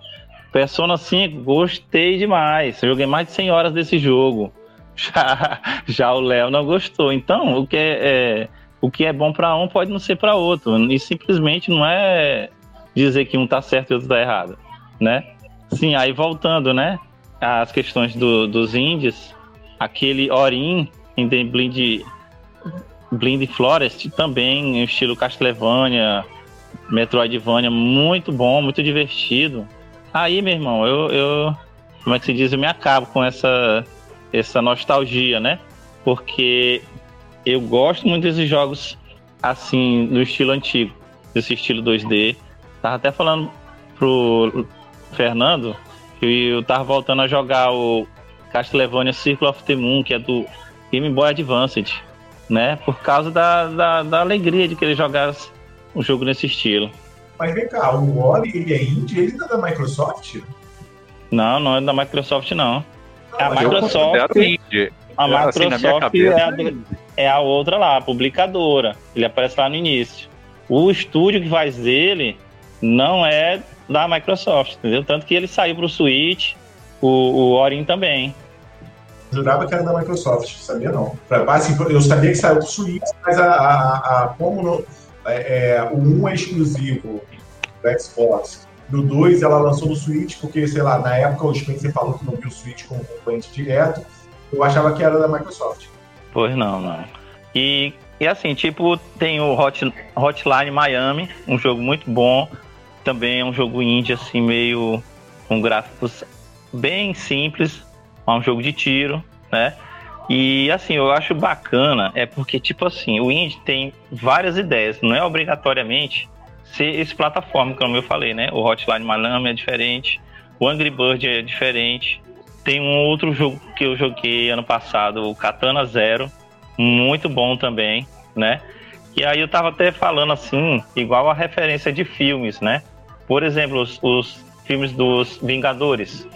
Persona 5, gostei demais. Joguei mais de 100 horas desse jogo. Já, já o Léo não gostou. Então, o que é, é o que é bom para um pode não ser para outro. E simplesmente não é dizer que um tá certo e outro tá errado, né? Sim, aí voltando, né? As questões do, dos indies, aquele Orin em The Blind Blind Forest também, estilo Castlevania, Metroidvania, muito bom, muito divertido. Aí, meu irmão, eu, eu como é que se diz, eu me acabo com essa, essa nostalgia, né? Porque eu gosto muito desses jogos assim, do estilo antigo, desse estilo 2D. Tava até falando pro Fernando que eu tava voltando a jogar o Castlevania Circle of the Moon, que é do Game Boy Advance né? Por causa da, da, da alegria de querer jogar um jogo nesse estilo. Mas vem cá, o Wally, ele é indie, ele não é da Microsoft? Não, não é da Microsoft, não. não a Microsoft. Indie. A assim, Microsoft é, a, é a outra lá, a publicadora. Ele aparece lá no início. O estúdio que faz ele não é da Microsoft, entendeu? Tanto que ele saiu pro Switch, o, o Orin também. Jurava que era da Microsoft, sabia não. Assim, eu sabia que saiu do Switch, mas a, a, a como não, é, é, o 1 é exclusivo do Xbox, do 2 ela lançou no Switch, porque, sei lá, na época o Spencer falou que não viu o Switch com concorrente direto, eu achava que era da Microsoft. Pois não, não. E, e assim, tipo, tem o Hot, Hotline Miami, um jogo muito bom, também é um jogo indie, assim, meio com gráficos bem simples, é um jogo de tiro, né? E assim, eu acho bacana, é porque, tipo assim, o indie tem várias ideias, não é obrigatoriamente ser esse plataforma, como eu falei, né? O Hotline Miami é diferente, o Angry Bird é diferente. Tem um outro jogo que eu joguei ano passado, o Katana Zero, muito bom também, né? E aí eu tava até falando assim, igual a referência de filmes, né? Por exemplo, os, os filmes dos Vingadores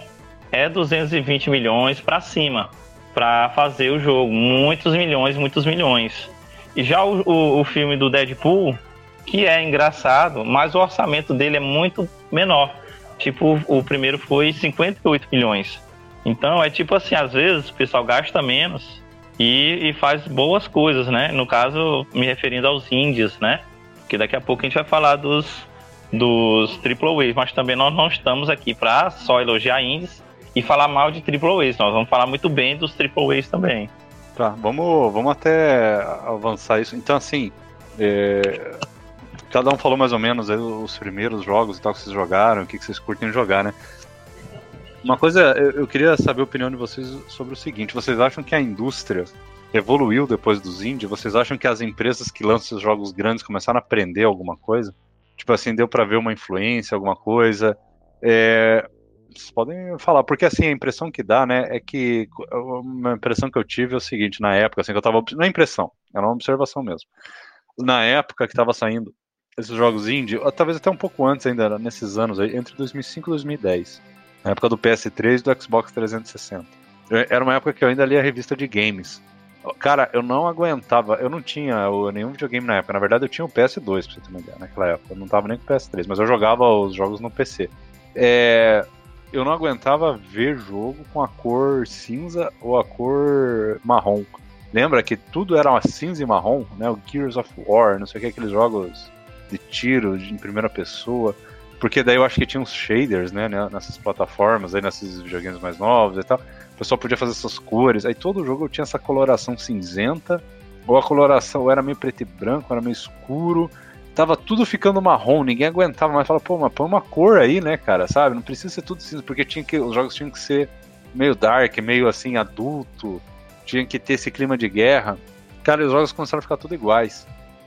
é 220 milhões para cima para fazer o jogo. Muitos milhões, muitos milhões. E já o, o, o, filme do Deadpool, que é engraçado, mas o orçamento dele é muito menor. Tipo, o primeiro foi 58 milhões. Então é tipo assim, às vezes o pessoal gasta menos e, e, faz boas coisas, né? No caso, me referindo aos indies, né? Que daqui a pouco a gente vai falar dos, dos Triple A's, mas também nós não estamos aqui para só elogiar indies e falar mal de Triple A's. Nós vamos falar muito bem dos Triple A's também. Tá, vamos, vamos até avançar isso. Então, assim, é, cada um falou mais ou menos os primeiros jogos e tal que vocês jogaram, o que, vocês curtem jogar, né? Uma coisa, eu, queria saber a opinião de vocês sobre o seguinte: vocês acham que a indústria evoluiu depois dos indie? Vocês acham que as empresas que lançam esses jogos grandes começaram a aprender alguma coisa? Tipo assim, deu para ver uma influência, alguma coisa? É, vocês podem falar, porque assim, a impressão que dá, né, é que uma impressão que eu tive é o seguinte, na época, assim, que eu tava, não é impressão, era uma observação mesmo. Na época que tava saindo esses jogos indie, talvez até um pouco antes ainda, nesses anos aí, entre 2005 e 2010, na época do PS3 e do Xbox 360. Era uma época que eu ainda lia a revista de games. Cara, eu não aguentava, eu não tinha nenhum videogame na época. Na verdade, eu tinha o PS2, pra você ter uma ideia, naquela época. Eu não tava nem com o PS3, mas eu jogava os jogos no PC. É, eu não aguentava ver jogo com a cor cinza ou a cor marrom. Lembra que tudo era uma cinza e marrom, né? O Gears of War, não sei o que, aqueles jogos de tiro em primeira pessoa. Porque daí eu acho que tinha uns shaders, né, nessas plataformas, aí nesses videogames mais novos e tal. Pessoal podia fazer essas cores. Aí todo jogo tinha essa coloração cinzenta, ou a coloração ou era meio preto e branco, era meio escuro. Tava tudo ficando marrom, ninguém aguentava mais. Fala, pô, mas põe uma cor aí, né, cara, sabe? Não precisa ser tudo cinza, porque tinha que, os jogos tinham que ser meio dark, meio assim, adulto. Tinha que ter esse clima de guerra. Cara, os jogos começaram a ficar tudo iguais.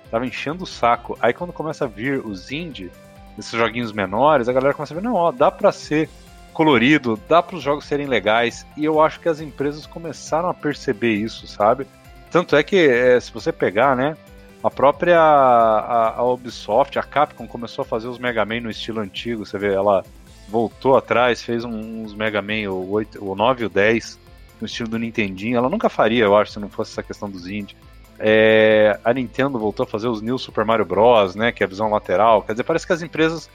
Tava enchendo o saco. Aí quando começa a vir os indie, esses joguinhos menores, a galera começa a ver, não, ó, dá pra ser colorido, dá para os jogos serem legais, e eu acho que as empresas começaram a perceber isso, sabe? Tanto é que, é, se você pegar, né, a própria a, a, Ubisoft, a Capcom começou a fazer os Mega Man no estilo antigo, você vê, ela voltou atrás, fez uns Mega Man, o, 8, o 9 e o 10, no estilo do Nintendinho, ela nunca faria, eu acho, se não fosse essa questão dos indie. É, a Nintendo voltou a fazer os New Super Mario Bros, né? Que é a visão lateral. Quer dizer, parece que as empresas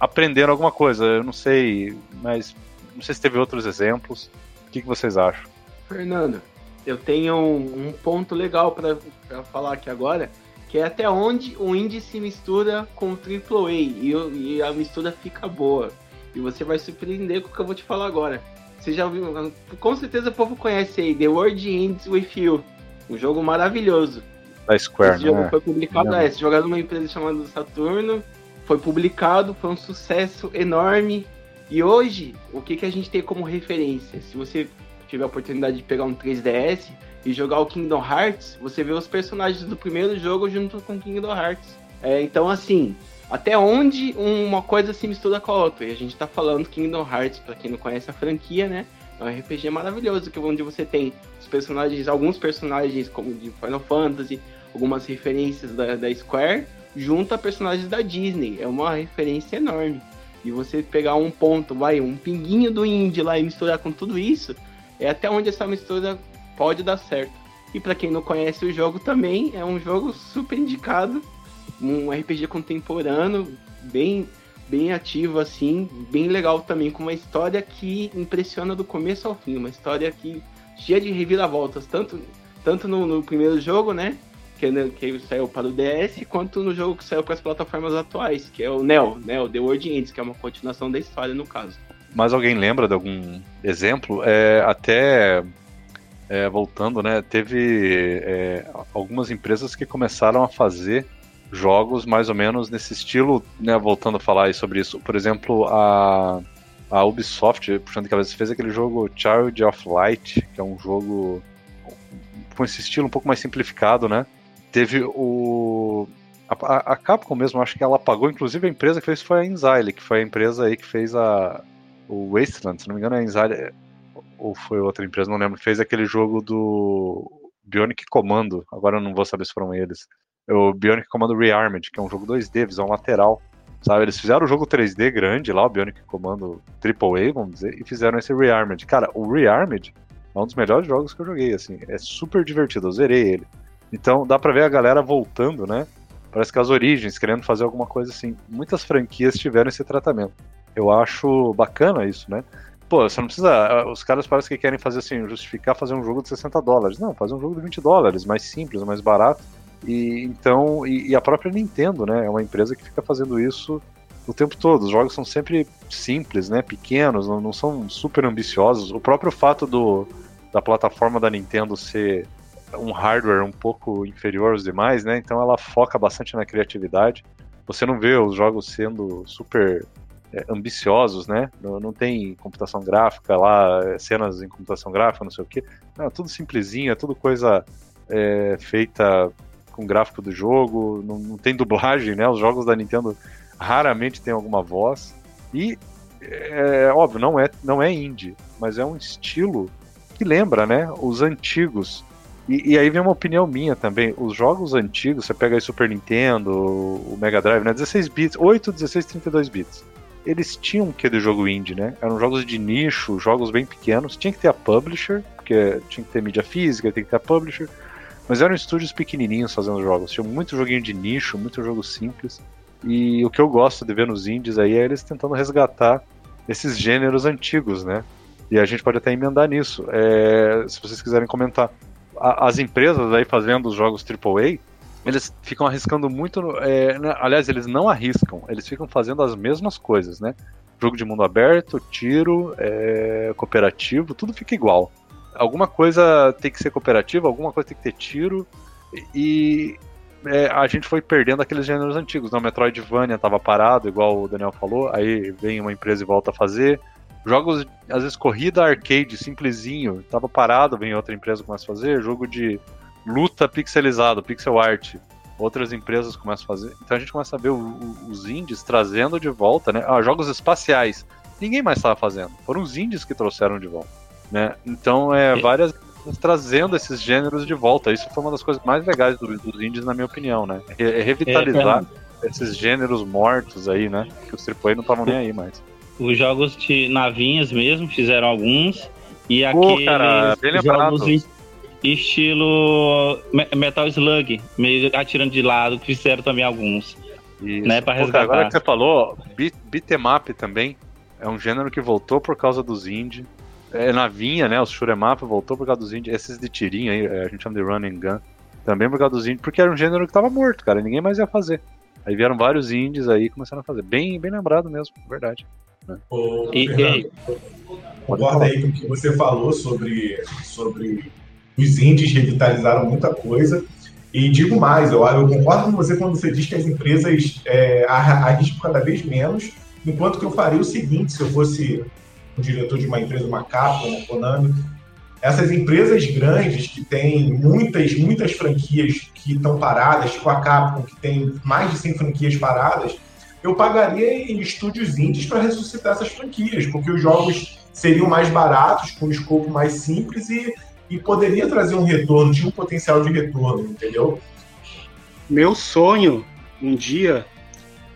aprenderam alguma coisa. Eu não sei, mas não sei se teve outros exemplos. O que, que vocês acham? Fernando, eu tenho um, um ponto legal para falar aqui agora, que é até onde o indie se mistura com o AAA e, e a mistura fica boa. E você vai surpreender com o que eu vou te falar agora. Você já ouviu, com certeza o povo conhece aí, The World Ends With You. Um jogo maravilhoso. Da Square, Esse jogo né? foi publicado, é, jogo numa empresa chamada Saturno. Foi publicado, foi um sucesso enorme. E hoje, o que, que a gente tem como referência? Se você tiver a oportunidade de pegar um 3DS e jogar o Kingdom Hearts, você vê os personagens do primeiro jogo junto com Kingdom Hearts. É, então, assim, até onde uma coisa se mistura com a outra? E a gente tá falando Kingdom Hearts, para quem não conhece a franquia, né? É um RPG maravilhoso, que é onde você tem os personagens, alguns personagens como de Final Fantasy, algumas referências da, da Square, junto a personagens da Disney. É uma referência enorme. E você pegar um ponto, vai, um pinguinho do indie lá e misturar com tudo isso, é até onde essa mistura pode dar certo. E para quem não conhece o jogo também, é um jogo super indicado, um RPG contemporâneo, bem bem ativo, assim, bem legal também, com uma história que impressiona do começo ao fim, uma história que cheia de reviravoltas, tanto, tanto no, no primeiro jogo, né? Que, né, que saiu para o DS, quanto no jogo que saiu para as plataformas atuais, que é o Neo, né, o The World Ends, que é uma continuação da história no caso. Mas alguém lembra de algum exemplo? É, até é, voltando, né? Teve é, algumas empresas que começaram a fazer jogos mais ou menos nesse estilo, né, voltando a falar sobre isso. Por exemplo, a, a Ubisoft, puxando de cabeça, fez aquele jogo Child of Light, que é um jogo com esse estilo um pouco mais simplificado, né? Teve o. A, a Capcom mesmo, acho que ela pagou, inclusive a empresa que fez foi a Inzile, que foi a empresa aí que fez a, o Wasteland, se não me engano, a Inzile, ou foi outra empresa, não lembro, fez aquele jogo do Bionic Commando, agora eu não vou saber se foram eles, o Bionic Commando Rearmed, que é um jogo 2D, visão lateral. Sabe, eles fizeram o jogo 3D grande lá, o Bionic Commando AAA, vamos dizer, e fizeram esse Rearmed. Cara, o Rearmed é um dos melhores jogos que eu joguei, assim, é super divertido, eu zerei ele. Então dá pra ver a galera voltando, né? Parece que as origens, querendo fazer alguma coisa assim. Muitas franquias tiveram esse tratamento. Eu acho bacana isso, né? pô, você não precisa. Os caras parecem que querem fazer assim, justificar fazer um jogo de 60 dólares. Não, faz um jogo de 20 dólares, mais simples, mais barato. E então, e, e, a própria Nintendo, né? É uma empresa que fica fazendo isso o tempo todo. Os jogos são sempre simples, né? Pequenos, não, não são super ambiciosos. O próprio fato do, da plataforma da Nintendo ser um hardware um pouco inferior aos demais, né? Então ela foca bastante na criatividade. Você não vê os jogos sendo super é, ambiciosos, né? Não, não, tem computação gráfica lá, cenas em computação gráfica, não sei o quê. Não, é tudo simplesinho, é tudo coisa é, feita com gráfico do jogo, não, não, tem dublagem, né? Os jogos da Nintendo raramente tem alguma voz. E, é, óbvio, não é, não é indie, mas é um estilo que lembra, né? Os antigos. E, e, aí vem uma opinião minha também. Os jogos antigos, você pega aí Super Nintendo, o Mega Drive, né? 16 bits, 8, 16, 32 bits. Eles tinham que de jogo indie, né? Eram jogos de nicho, jogos bem pequenos. Tinha que ter a publisher, porque tinha que ter mídia física, tem que ter a publisher. Mas eram estúdios pequenininhos fazendo jogos. Tinha muito joguinho de nicho, muito jogo simples. E o que eu gosto de ver nos indies aí é eles tentando resgatar esses gêneros antigos, né? E a gente pode até emendar nisso. É, se vocês quiserem comentar. As empresas aí fazendo os jogos AAA, eles ficam arriscando muito. É, né? aliás, eles não arriscam, eles ficam fazendo as mesmas coisas, né? Jogo de mundo aberto, tiro, é, cooperativo, tudo fica igual alguma coisa tem que ser cooperativa, alguma coisa tem que ter tiro. E é, a gente foi perdendo aqueles gêneros antigos. Não, Metroidvania estava parado, igual o Daniel falou, aí vem uma empresa e volta a fazer. Jogos, às vezes, corrida arcade, simplesinho, estava parado, vem outra empresa começa a fazer. Jogo de luta pixelizado, pixel art, outras empresas começam a fazer. Então a gente começa a ver o, o, os indies trazendo de volta, né? Ah, jogos espaciais. Ninguém mais estava fazendo. Foram os indies que trouxeram de volta. Né? Então, é, várias trazendo esses gêneros de volta. Isso foi uma das coisas mais legais dos, dos indies, na minha opinião, né? É revitalizar é, esses gêneros mortos aí, né? Que os AAA não estavam nem aí mais. Os jogos de navinhas mesmo fizeram alguns. E Pô, aqueles cara, jogos estilo Metal Slug, meio atirando de lado, que fizeram também alguns. Isso. Né, pra resgatar. Pô, agora que você falou, beat, beat'em também é um gênero que voltou por causa dos indie é, navinha, né? Os Shuremap voltou por causa dos indies. Esses de tirinho aí, é, a gente chama de run and gun. Também por causa dos indies, porque era um gênero que tava morto, cara. Ninguém mais ia fazer. Aí vieram vários indies aí começaram a fazer. Bem, bem lembrado mesmo, verdade. Ô, e, Fernando, concorda aí com o que você falou sobre, sobre os indies revitalizaram muita coisa. E digo mais, eu, eu concordo com você quando você diz que as empresas é, arriscam cada vez menos, enquanto que eu faria o seguinte, se eu fosse um diretor de uma empresa, uma Capcom, uma Konami. Essas empresas grandes que têm muitas, muitas franquias que estão paradas, tipo a Capcom, que tem mais de 100 franquias paradas, eu pagaria em estúdios indies para ressuscitar essas franquias, porque os jogos seriam mais baratos, com um escopo mais simples e, e poderia trazer um retorno, tinha um potencial de retorno, entendeu? Meu sonho um dia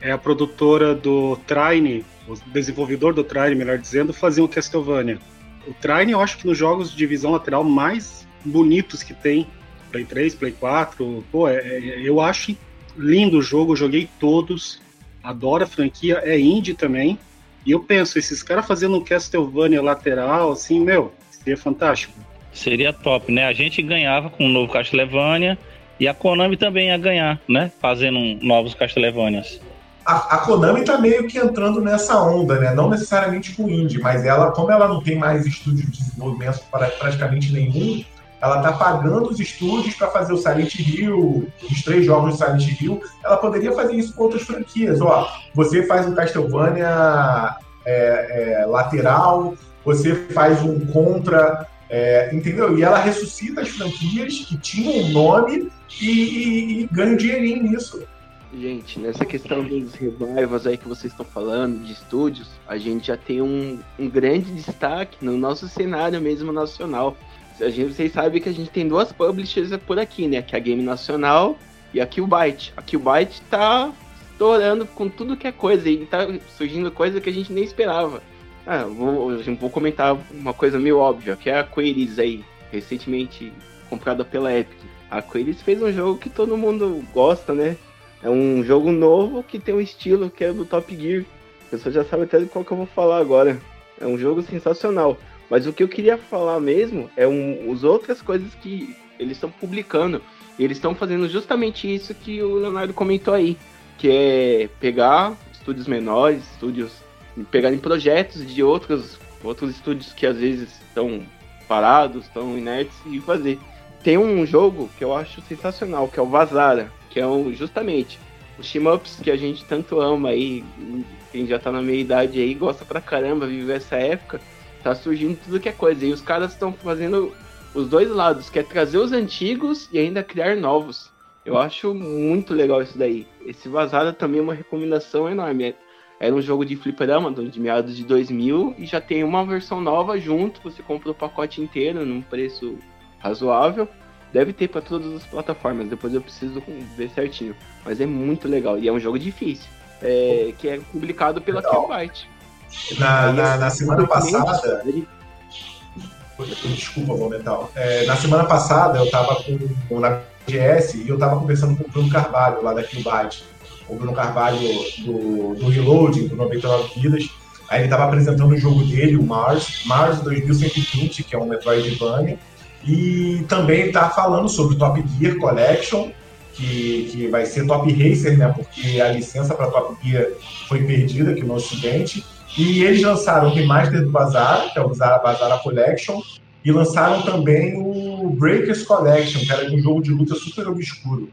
é a produtora do Trine o desenvolvedor do Trine, melhor dizendo, fazia um Castlevania. O Trine, eu acho que nos jogos de visão lateral mais bonitos que tem, Play 3, Play 4, pô, é, é, eu acho lindo o jogo, joguei todos, adoro a franquia, é indie também, e eu penso, esses caras fazendo um Castlevania lateral, assim, meu, seria fantástico. Seria top, né? A gente ganhava com o novo Castlevania, e a Konami também ia ganhar, né? Fazendo novos Castlevanias a, a, Konami tá meio que entrando nessa onda, né? Não necessariamente com o indie, mas ela, como ela não tem mais estúdio de desenvolvimento para praticamente nenhum, ela tá pagando os estúdios para fazer o Silent Hill, os três jogos do Silent Hill. Ela poderia fazer isso com outras franquias. Ó, você faz um Castlevania é, é, lateral, você faz um Contra, é, entendeu? E ela ressuscita as franquias que tinham um nome e, e, e ganha um dinheirinho nisso. Gente, nessa questão dos revivals aí que vocês estão falando, de estúdios, a gente já tem um, um grande destaque no nosso cenário mesmo nacional. A gente, vocês sabem que a gente tem duas publishers por aqui, né? Que é a Game Nacional e a Killbyte. A Killbyte tá estourando com tudo que é coisa e tá surgindo coisa que a gente nem esperava. Ah, vou, vou comentar uma coisa meio óbvia, que é a Queries aí, recentemente comprada pela Epic. A Queries fez um jogo que todo mundo gosta, né? É um jogo novo que tem um estilo que é do Top Gear. A pessoa já sabe até qual que eu vou falar agora. É um jogo sensacional. Mas o que eu queria falar mesmo é um, as outras coisas que eles estão publicando. E eles estão fazendo justamente isso que o Leonardo comentou aí. Que é pegar estúdios menores, estúdios. pegarem projetos de outros, outros estúdios que às vezes estão parados, estão inertes e fazer. Tem um jogo que eu acho sensacional, que é o Vazara, que é um, justamente os shmups que a gente tanto ama aí, quem já tá na meia idade aí, gosta pra caramba, viver essa época, tá surgindo tudo que é coisa. E os caras estão fazendo os dois lados, que é trazer os antigos e ainda criar novos. Eu acho muito legal isso daí. Esse Vazada também é uma recomendação enorme. Era um jogo de fliperama de meados de 2000 e já tem uma versão nova junto. Você compra o pacote inteiro num preço razoável. Deve ter para todas as plataformas, depois eu preciso ver certinho. Mas é muito legal e é um jogo difícil, é, que é publicado pela Killbyte. Na, na, na, semana passada. Desculpa, Momental. É, na semana passada eu estava com, na GS e eu estava conversando com o Bruno Carvalho, lá da Killbyte. O Bruno Carvalho do, do Reloading, do 99 Vidas. Aí ele estava apresentando o jogo dele, o Mars, Mars 2120, que é um Metroidvania e também está falando sobre o Top Gear Collection, que, que vai ser Top Racer, né? Porque a licença para Top Gear foi perdida aqui no Ocidente. E eles lançaram o remaster do Bazar, que é o Bazar Collection, e lançaram também o Breakers Collection, que era um jogo de luta super obscuro.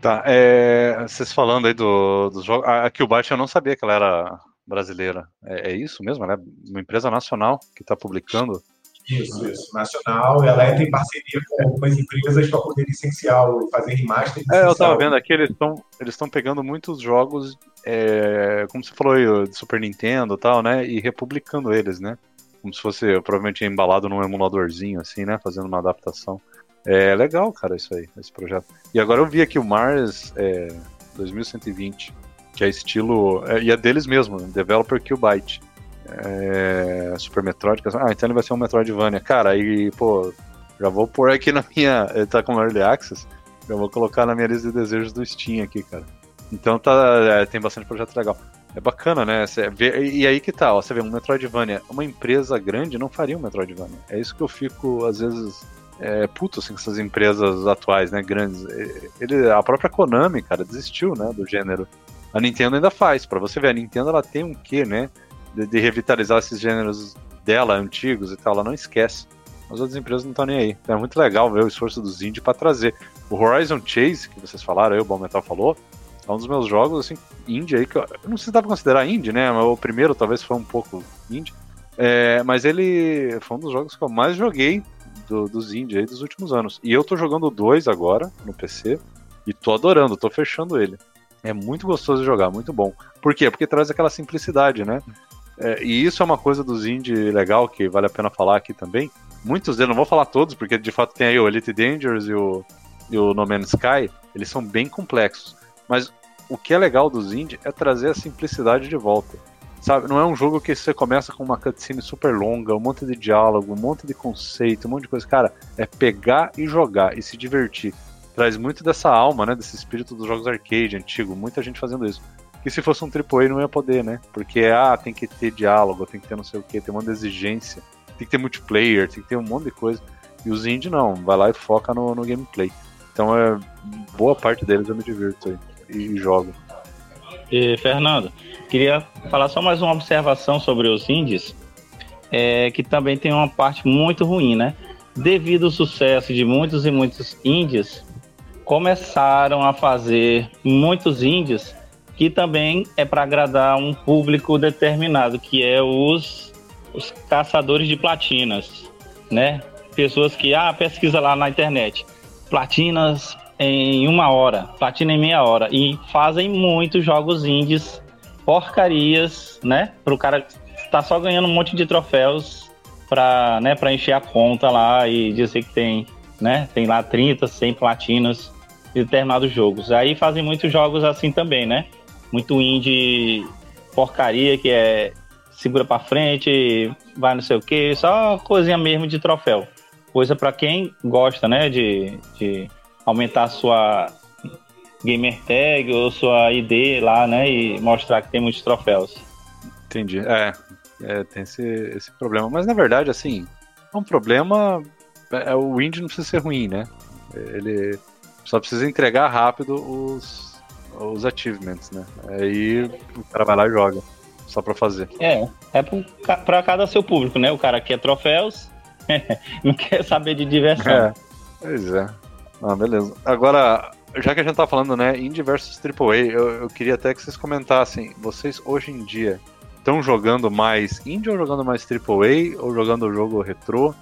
Tá, é, vocês falando aí do, do jogo. A Killbyte eu não sabia que ela era brasileira. É, é isso mesmo? Ela é uma empresa nacional que está publicando isso, isso. Nacional, ela entra em parceria com algumas empresas para poder licenciar ou fazer remaster. É, eu tava vendo aqui, eles estão eles pegando muitos jogos, é, como você falou aí, de Super Nintendo e tal, né? E republicando eles, né? Como se fosse provavelmente embalado num emuladorzinho, assim, né? Fazendo uma adaptação. É legal, cara, isso aí, esse projeto. E agora eu vi aqui o Mars é, 2120, que é estilo. É, e é deles mesmo, Developer Byte é, Super Metroid. Ah, então ele vai ser um Metroidvania. Cara, aí, pô, já vou pôr aqui na minha. Ele tá com Early Access. Já vou colocar na minha lista de desejos do Steam aqui, cara. Então tá, é, tem bastante projeto legal. É bacana, né? Vê, e aí que tá, ó, você vê um Metroidvania, uma empresa grande não faria um Metroidvania. É isso que eu fico, às vezes, é, puto assim, com essas empresas atuais, né, grandes. Ele, a própria Konami, cara, desistiu, né, do gênero. A Nintendo ainda faz, para você ver, a Nintendo ela tem um quê, né? De, de, revitalizar esses gêneros dela, antigos e tal, ela não esquece. As outras empresas não estão nem aí. Então é muito legal ver o esforço dos indie para trazer. O Horizon Chase, que vocês falaram, aí o Bom Metal falou, é um dos meus jogos, assim, indie aí, que eu, eu não sei se dá pra considerar indie, né? O primeiro talvez foi um pouco indie. É, mas ele foi um dos jogos que eu mais joguei do, dos indie aí dos últimos anos. E eu tô jogando dois agora no PC e tô adorando, tô fechando ele. É muito gostoso de jogar, muito bom. Por quê? Porque traz aquela simplicidade, né? É, e isso é uma coisa dos indie legal que vale a pena falar aqui também. Muitos deles, não vou falar todos, porque de fato tem aí o Elite Dangerous e o, e o No Man's Sky, eles são bem complexos. Mas o que é legal dos indie é trazer a simplicidade de volta. Sabe, não é um jogo que você começa com uma cutscene super longa, um monte de diálogo, um monte de conceito, um monte de coisa. Cara, é pegar e jogar e se divertir. Traz muito dessa alma, né? Desse espírito dos jogos arcade antigo, muita gente fazendo isso. Que se fosse um AAA não ia poder, né? Porque, ah, tem que ter diálogo, tem que ter não sei o que, tem um monte de exigência, tem que ter multiplayer, tem que ter um monte de coisa. E os indie não, vai lá e foca no, no gameplay. Então, é, boa parte deles eu me divirto aí e jogo. E, Fernando, queria falar só mais uma observação sobre os indies, é, que também tem uma parte muito ruim, né? Devido ao sucesso de muitos e muitos indies, começaram a fazer muitos indies que também é para agradar um público determinado, que é os, os caçadores de platinas, né? Pessoas que, ah, pesquisa lá na internet, platinas em uma hora, platina em meia hora, e fazem muitos jogos indies, porcarias, né? Para o cara tá só ganhando um monte de troféus para né, encher a conta lá e dizer que tem, né? Tem lá 30, 100 platinas de determinados jogos. Aí fazem muitos jogos assim também, né? Muito indie porcaria que é segura para frente, vai não sei o que, só coisinha mesmo de troféu. Coisa para quem gosta, né, de, de aumentar sua gamer tag ou sua ID lá, né, e mostrar que tem muitos troféus. Entendi. É, É, tem esse, esse problema. Mas na verdade, assim, é um problema. É, o indie não precisa ser ruim, né? Ele só precisa entregar rápido os, os achievements, né? Aí o cara vai lá e joga. Só pra fazer. É, é pra cada seu público, né? O cara quer troféus, não quer saber de diversão. É, pois é. Ah, beleza. Agora, já que a gente tá falando, né, Indie versus AAA, eu, eu queria até que vocês comentassem, vocês hoje em dia estão jogando mais Indie ou jogando mais AAA, ou jogando o jogo retrô?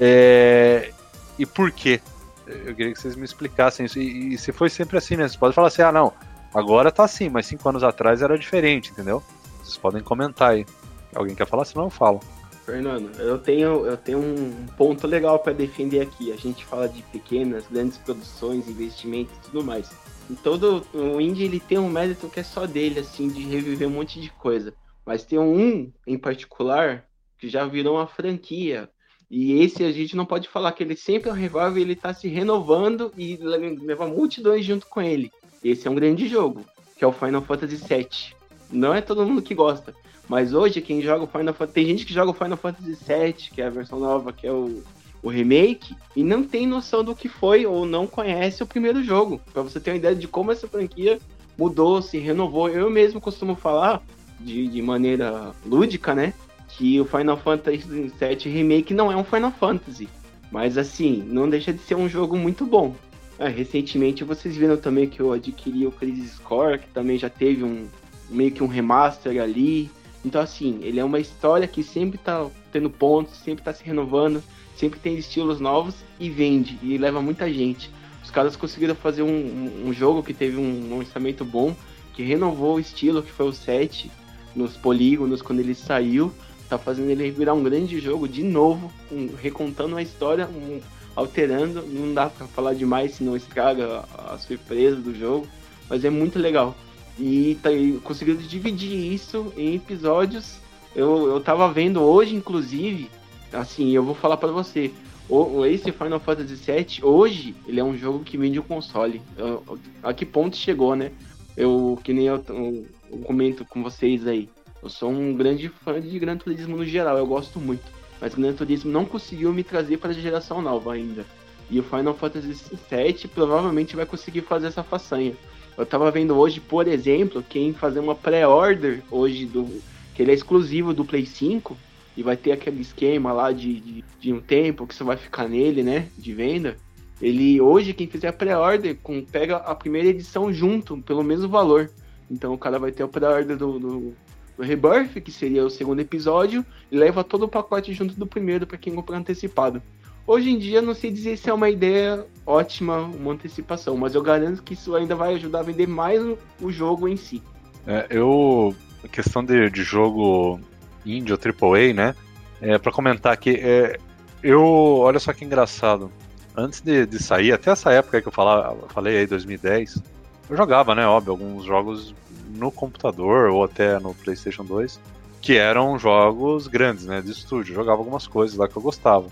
É... E por quê? Eu queria que vocês me explicassem isso. E, e, se foi sempre assim, né? Você pode falar assim, ah, não, agora tá assim, mas cinco anos atrás era diferente, entendeu? Vocês podem comentar aí. Alguém quer falar? Senão eu falo. Fernando, eu tenho, eu tenho um ponto legal para defender aqui. A gente fala de pequenas, grandes produções, investimentos e tudo mais. Em todo o indie ele tem um mérito que é só dele, assim, de reviver um monte de coisa. Mas tem um em particular que já virou uma franquia. E esse a gente não pode falar que ele sempre é um revival, ele tá se renovando e leva multidões junto com ele. Esse é um grande jogo, que é o Final Fantasy VII. Não é todo mundo que gosta, mas hoje, quem joga o Final Fantasy. Tem gente que joga o Final Fantasy VII, que é a versão nova, que é o, o remake, e não tem noção do que foi ou não conhece o primeiro jogo. Para você ter uma ideia de como essa franquia mudou, se renovou. Eu mesmo costumo falar, de, de maneira lúdica, né? Que o Final Fantasy VII Remake não é um Final Fantasy. Mas assim, não deixa de ser um jogo muito bom. Ah, recentemente vocês viram também que eu adquiri o Crisis Core, que também já teve um meio que um remaster ali. Então, assim, ele é uma história que sempre tá tendo pontos, sempre tá se renovando, sempre tem estilos novos e vende, e leva muita gente. Os caras conseguiram fazer um, um jogo que teve um lançamento bom, que renovou o estilo, que foi o 7, nos polígonos, quando ele saiu, tá fazendo ele virar um grande jogo de novo, um, recontando a história, um, alterando, não dá para falar demais, senão estraga a surpresa do jogo, mas é muito legal. E tá, conseguiu dividir isso em episódios. Eu, eu tava vendo hoje, inclusive, assim, eu vou falar para você. O, esse Final Fantasy VII, hoje, ele é um jogo que vende o console. Eu, a que ponto chegou, né? Eu, que nem eu, eu, eu, comento com vocês aí. Eu sou um grande fã de Gran Turismo no geral, eu gosto muito. Mas Gran Turismo não conseguiu me trazer para a geração nova ainda. E o Final Fantasy VII provavelmente vai conseguir fazer essa façanha. Eu tava vendo hoje, por exemplo, quem fazer uma pré-order hoje do. que ele é exclusivo do Play 5 e vai ter aquele esquema lá de, de, de um tempo que você vai ficar nele, né? De venda. Ele hoje, quem fizer a pré-order, pega a primeira edição junto, pelo mesmo valor. Então o cara vai ter a pré-order do, do, do, Rebirth, que seria o segundo episódio, e leva todo o pacote junto do primeiro para quem comprar antecipado. Hoje em dia, não sei dizer se é uma ideia ótima, uma antecipação, mas eu garanto que isso ainda vai ajudar a vender mais o jogo em si. É, eu. A questão de, de jogo indie ou AAA, né? É, para comentar aqui, é, eu. Olha só que engraçado. Antes de, de sair, até essa época que eu falava, falei aí, 2010, eu jogava, né? Óbvio, alguns jogos no computador ou até no PlayStation 2, que eram jogos grandes, né? De estúdio. Eu jogava algumas coisas lá que eu gostava.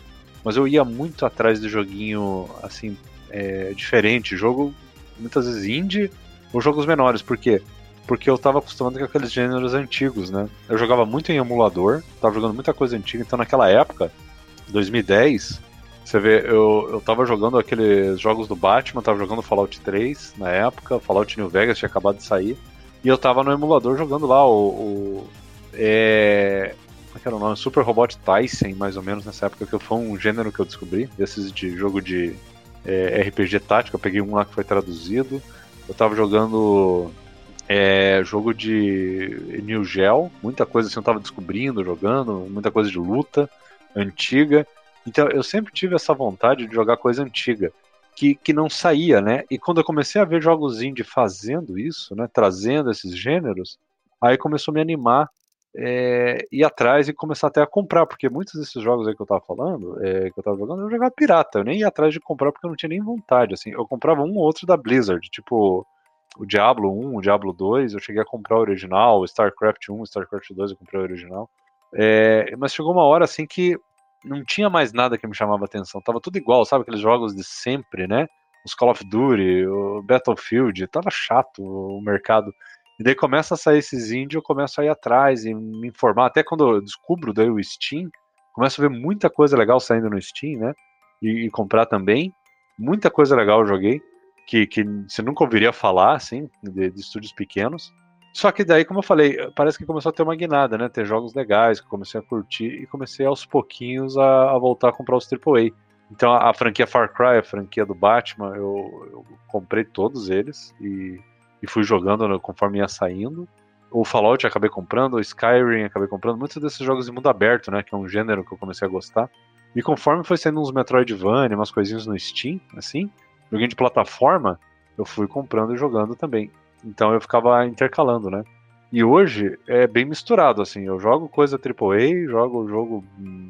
Mas eu ia muito atrás de joguinho, assim, é, diferente. Jogo, muitas vezes indie, ou jogos menores. Por quê? Porque eu tava acostumado com aqueles gêneros antigos, né? Eu jogava muito em emulador, tava jogando muita coisa antiga. Então naquela época, 2010, você vê, eu, eu tava jogando aqueles jogos do Batman, tava jogando Fallout 3 na época, Fallout New Vegas tinha acabado de sair. E eu tava no emulador jogando lá o. o é, como é que era o nome? Super Robot Tyson, mais ou menos, nessa época, que foi um gênero que eu descobri, desses de jogo de é, RPG tático. Eu peguei um lá que foi traduzido. Eu tava jogando é, jogo de New Gel, muita coisa assim eu tava descobrindo, jogando, muita coisa de luta antiga. Então eu sempre tive essa vontade de jogar coisa antiga. Que, que não saía, né? E quando eu comecei a ver jogos indie fazendo isso, né? Trazendo esses gêneros, aí começou a me animar é, ir atrás e começar até a comprar, porque muitos desses jogos aí que eu tava falando, é, que eu tava jogando, eu jogava pirata, eu nem ia atrás de comprar porque eu não tinha nem vontade, assim, eu comprava um ou outro da Blizzard, tipo o Diablo 1, o Diablo 2, eu cheguei a comprar o original, o StarCraft 1, o StarCraft 2 eu comprei o original, é, mas chegou uma hora assim que não tinha mais nada que me chamava atenção, tava tudo igual, sabe, aqueles jogos de sempre, né, os Call of Duty, o Battlefield, tava chato o mercado, E daí começa a sair esses índios, eu começo a ir atrás e me informar. Até quando eu descubro daí o Steam, começo a ver muita coisa legal saindo no Steam, né? E, e comprar também. Muita coisa legal eu joguei, que, que você nunca ouviria falar, assim, de, de estúdios pequenos. Só que daí, como eu falei, parece que começou a ter uma guinada, né? Ter jogos legais que eu comecei a curtir e comecei aos pouquinhos a, a voltar a comprar os AAA. Então a, a, franquia Far Cry, a franquia do Batman, eu, eu comprei todos eles e, e, fui jogando conforme ia saindo. O Fallout acabei comprando, o Skyrim acabei comprando, muitos desses jogos de mundo aberto, né? Que é um gênero que eu comecei a gostar. E conforme foi saindo uns Metroidvania, umas coisinhas no Steam, assim, joguinho de plataforma, eu fui comprando e jogando também. Então eu ficava intercalando, né? E hoje é bem misturado, assim. Eu jogo coisa AAA, jogo jogo hum,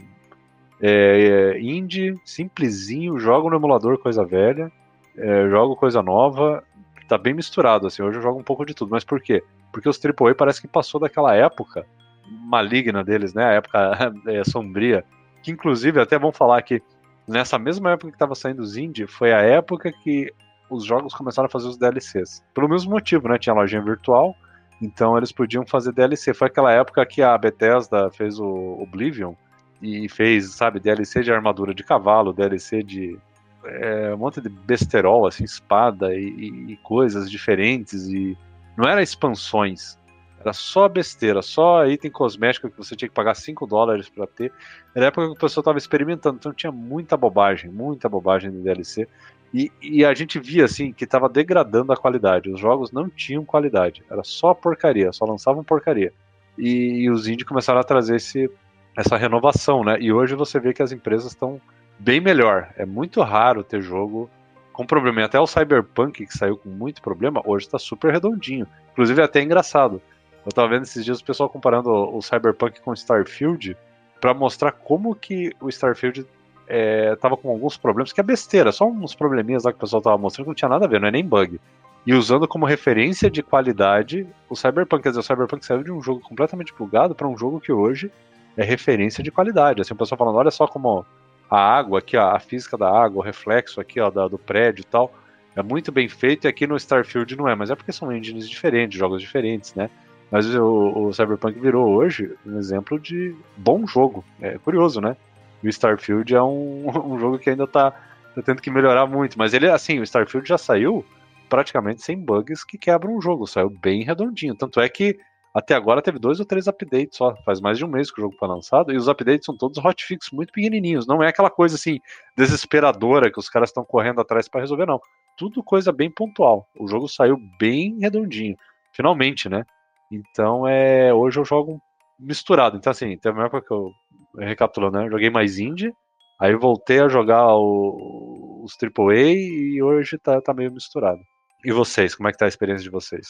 é, é, indie, simplesinho, jogo no emulador coisa velha, é, jogo coisa nova. Tá bem misturado, assim. Hoje eu jogo um pouco de tudo. Mas por quê? Porque os AAA parece que passou daquela época maligna deles, né? A época é, sombria. Que inclusive, até vamos falar que nessa mesma época que estava saindo os indie, foi a época que os jogos começaram a fazer os DLCs. Pelo mesmo motivo, né? Tinha lojinha virtual, então eles podiam fazer DLC. Foi aquela época que a Bethesda fez o Oblivion e fez, sabe, DLC de armadura de cavalo, DLC de é, um monte de besterol, assim, espada e, e, e coisas diferentes. E não era expansões, era só besteira, só item cosmético que você tinha que pagar 5 dólares para ter. Era a época que o pessoal estava experimentando, então tinha muita bobagem, muita bobagem de DLC. E, e a gente via assim que estava degradando a qualidade. Os jogos não tinham qualidade, era só porcaria, só lançavam porcaria. E, e os indies começaram a trazer esse, essa renovação, né? E hoje você vê que as empresas estão bem melhor. É muito raro ter jogo com problema. Até o Cyberpunk, que saiu com muito problema, hoje está super redondinho. Inclusive é até engraçado. Eu estava vendo esses dias o pessoal comparando o Cyberpunk com o Starfield para mostrar como que o Starfield é, tava com alguns problemas, que é besteira, só uns probleminhas lá que o pessoal tava mostrando que não tinha nada a ver, não é nem bug. E usando como referência de qualidade o Cyberpunk, quer dizer, o Cyberpunk saiu de um jogo completamente bugado para um jogo que hoje é referência de qualidade. Assim, o pessoal falando, olha só como a água aqui, ó, a física da água, o reflexo aqui, ó, da, do prédio e tal, é muito bem feito e aqui no Starfield não é, mas é porque são engines diferentes, jogos diferentes, né? Mas o, o Cyberpunk virou hoje um exemplo de bom jogo. É curioso, né? O Starfield é um, um jogo que ainda tá, tá tendo que melhorar muito. Mas ele, assim, o Starfield já saiu praticamente sem bugs que quebram o jogo. Saiu bem redondinho. Tanto é que até agora teve dois ou três updates só. Faz mais de um mês que o jogo foi lançado. E os updates são todos hotfix muito pequenininhos. Não é aquela coisa assim desesperadora que os caras estão correndo atrás para resolver, não. Tudo coisa bem pontual. O jogo saiu bem redondinho. Finalmente, né? Então é. Hoje eu jogo misturado. Então, assim, tem uma época que eu recapitulando, né? Joguei mais indie, aí voltei a jogar o, os AAA e hoje tá, tá meio misturado. E vocês, como é que tá a experiência de vocês?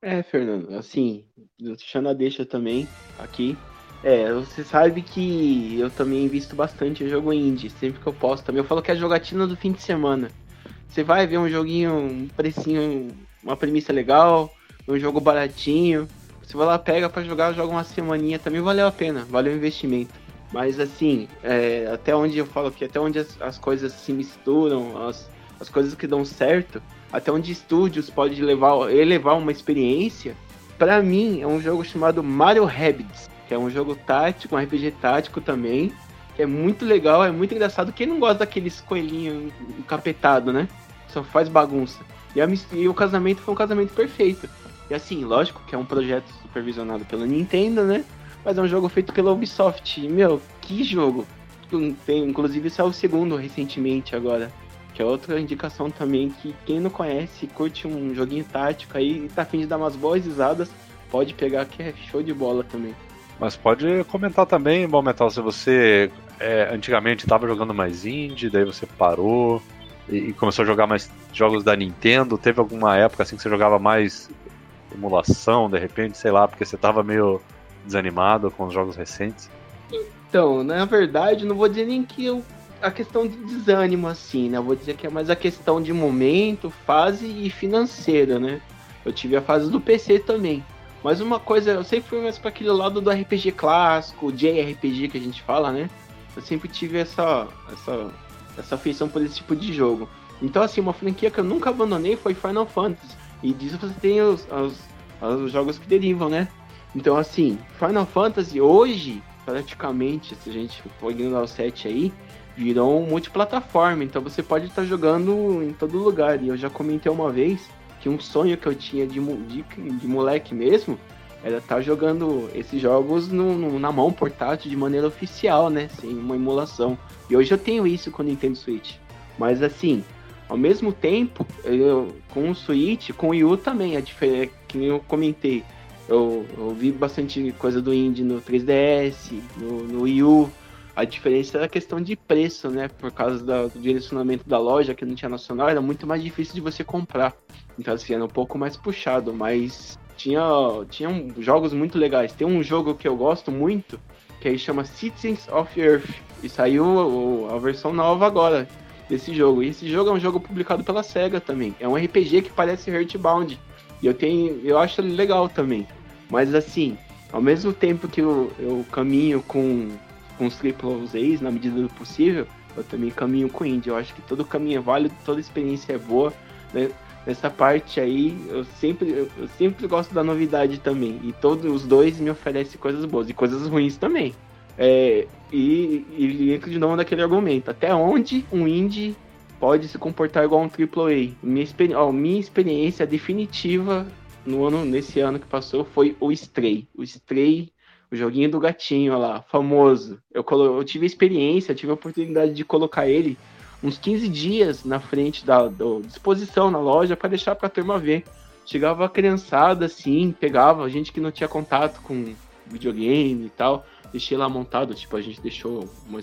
É, Fernando, assim, deixando a deixa também aqui. É, você sabe que eu também invisto bastante em jogo indie, sempre que eu posso também. Eu falo que é a jogatina do fim de semana. Você vai ver um joguinho, um precinho, uma premissa legal, um jogo baratinho. Você vai lá, pega para jogar, joga uma semaninha, também valeu a pena, valeu o investimento. Mas assim, é, até onde eu falo que até onde as, as, coisas se misturam, as, as coisas que dão certo, até onde estúdios pode levar, elevar uma experiência, para mim é um jogo chamado Mario Rabbids, que é um jogo tático, um RPG tático também, que é muito legal, é muito engraçado. Quem não gosta daqueles coelhinhos encapetado, né? Só faz bagunça. E, a, e o casamento foi um casamento perfeito. E assim, lógico que é um projeto supervisionado pela Nintendo, né? Mas é um jogo feito pela Ubisoft. Meu, que jogo! Tem, inclusive saiu o segundo recentemente agora. Que é outra indicação também que quem não conhece, curte um joguinho tático aí e tá afim de dar umas boas risadas, pode pegar que é show de bola também. Mas pode comentar também, Bom Metal, se você é, antigamente estava jogando mais indie, daí você parou e, e, começou a jogar mais jogos da Nintendo. Teve alguma época assim que você jogava mais emulação, de repente, sei lá, porque você estava meio desanimado com os jogos recentes? Então, na verdade, não vou dizer nem que eu, a questão de desânimo, assim, né? Eu vou dizer que é mais a questão de momento, fase e financeira, né? Eu tive a fase do PC também. Mas uma coisa, eu sempre fui mais para aquele lado do RPG clássico, JRPG que a gente fala, né? Eu sempre tive essa, essa, essa afeição por esse tipo de jogo. Então, assim, uma franquia que eu nunca abandonei foi Final Fantasy. E disso você tem os, os os jogos que derivam, né? Então, assim, Final Fantasy hoje, praticamente, se a gente for ignorar o 7 aí, virou um multiplataforma. Então você pode estar jogando em todo lugar. E eu já comentei uma vez que um sonho que eu tinha de, de, de moleque mesmo era estar jogando esses jogos no, no, na mão portátil de maneira oficial, né? Sem uma emulação. E hoje eu tenho isso com o Nintendo Switch. Mas assim, ao mesmo tempo, eu, com o Switch, com o Wii U também, a diferença que eu comentei. Eu, eu vi bastante coisa do indie no 3DS, no, no Wii U. A diferença era a questão de preço, né? Por causa da, do direcionamento da loja, que não tinha nacional, era muito mais difícil de você comprar. Então, assim, era um pouco mais puxado, mas tinha, tinha jogos muito legais. Tem um jogo que eu gosto muito, que aí chama Citizens of Earth. E saiu a versão nova agora desse jogo. E esse jogo é um jogo publicado pela SEGA também. É um RPG que parece Earthbound. E eu tenho. Eu acho ele legal também. Mas assim, ao mesmo tempo que eu, eu caminho com, com os triple A's na medida do possível, eu também caminho com indie. Eu acho que todo caminho é válido, toda experiência é boa. Né? Nessa parte aí, eu sempre, eu, eu sempre gosto da novidade também. E todos os dois me oferecem coisas boas e coisas ruins também. É, e, e entra de novo naquele argumento. Até onde um indie pode se comportar igual um AAA? Minha, experi ó, minha experiência definitiva no ano, nesse ano que passou foi o Stray. O Stray, o joguinho do gatinho lá, famoso. Eu, eu tive experiência, tive a oportunidade de colocar ele uns 15 dias na frente da, da disposição na loja para deixar para a turma ver. Chegava a criançada assim, pegava gente que não tinha contato com videogame e tal deixei lá montado, tipo, a gente deixou uma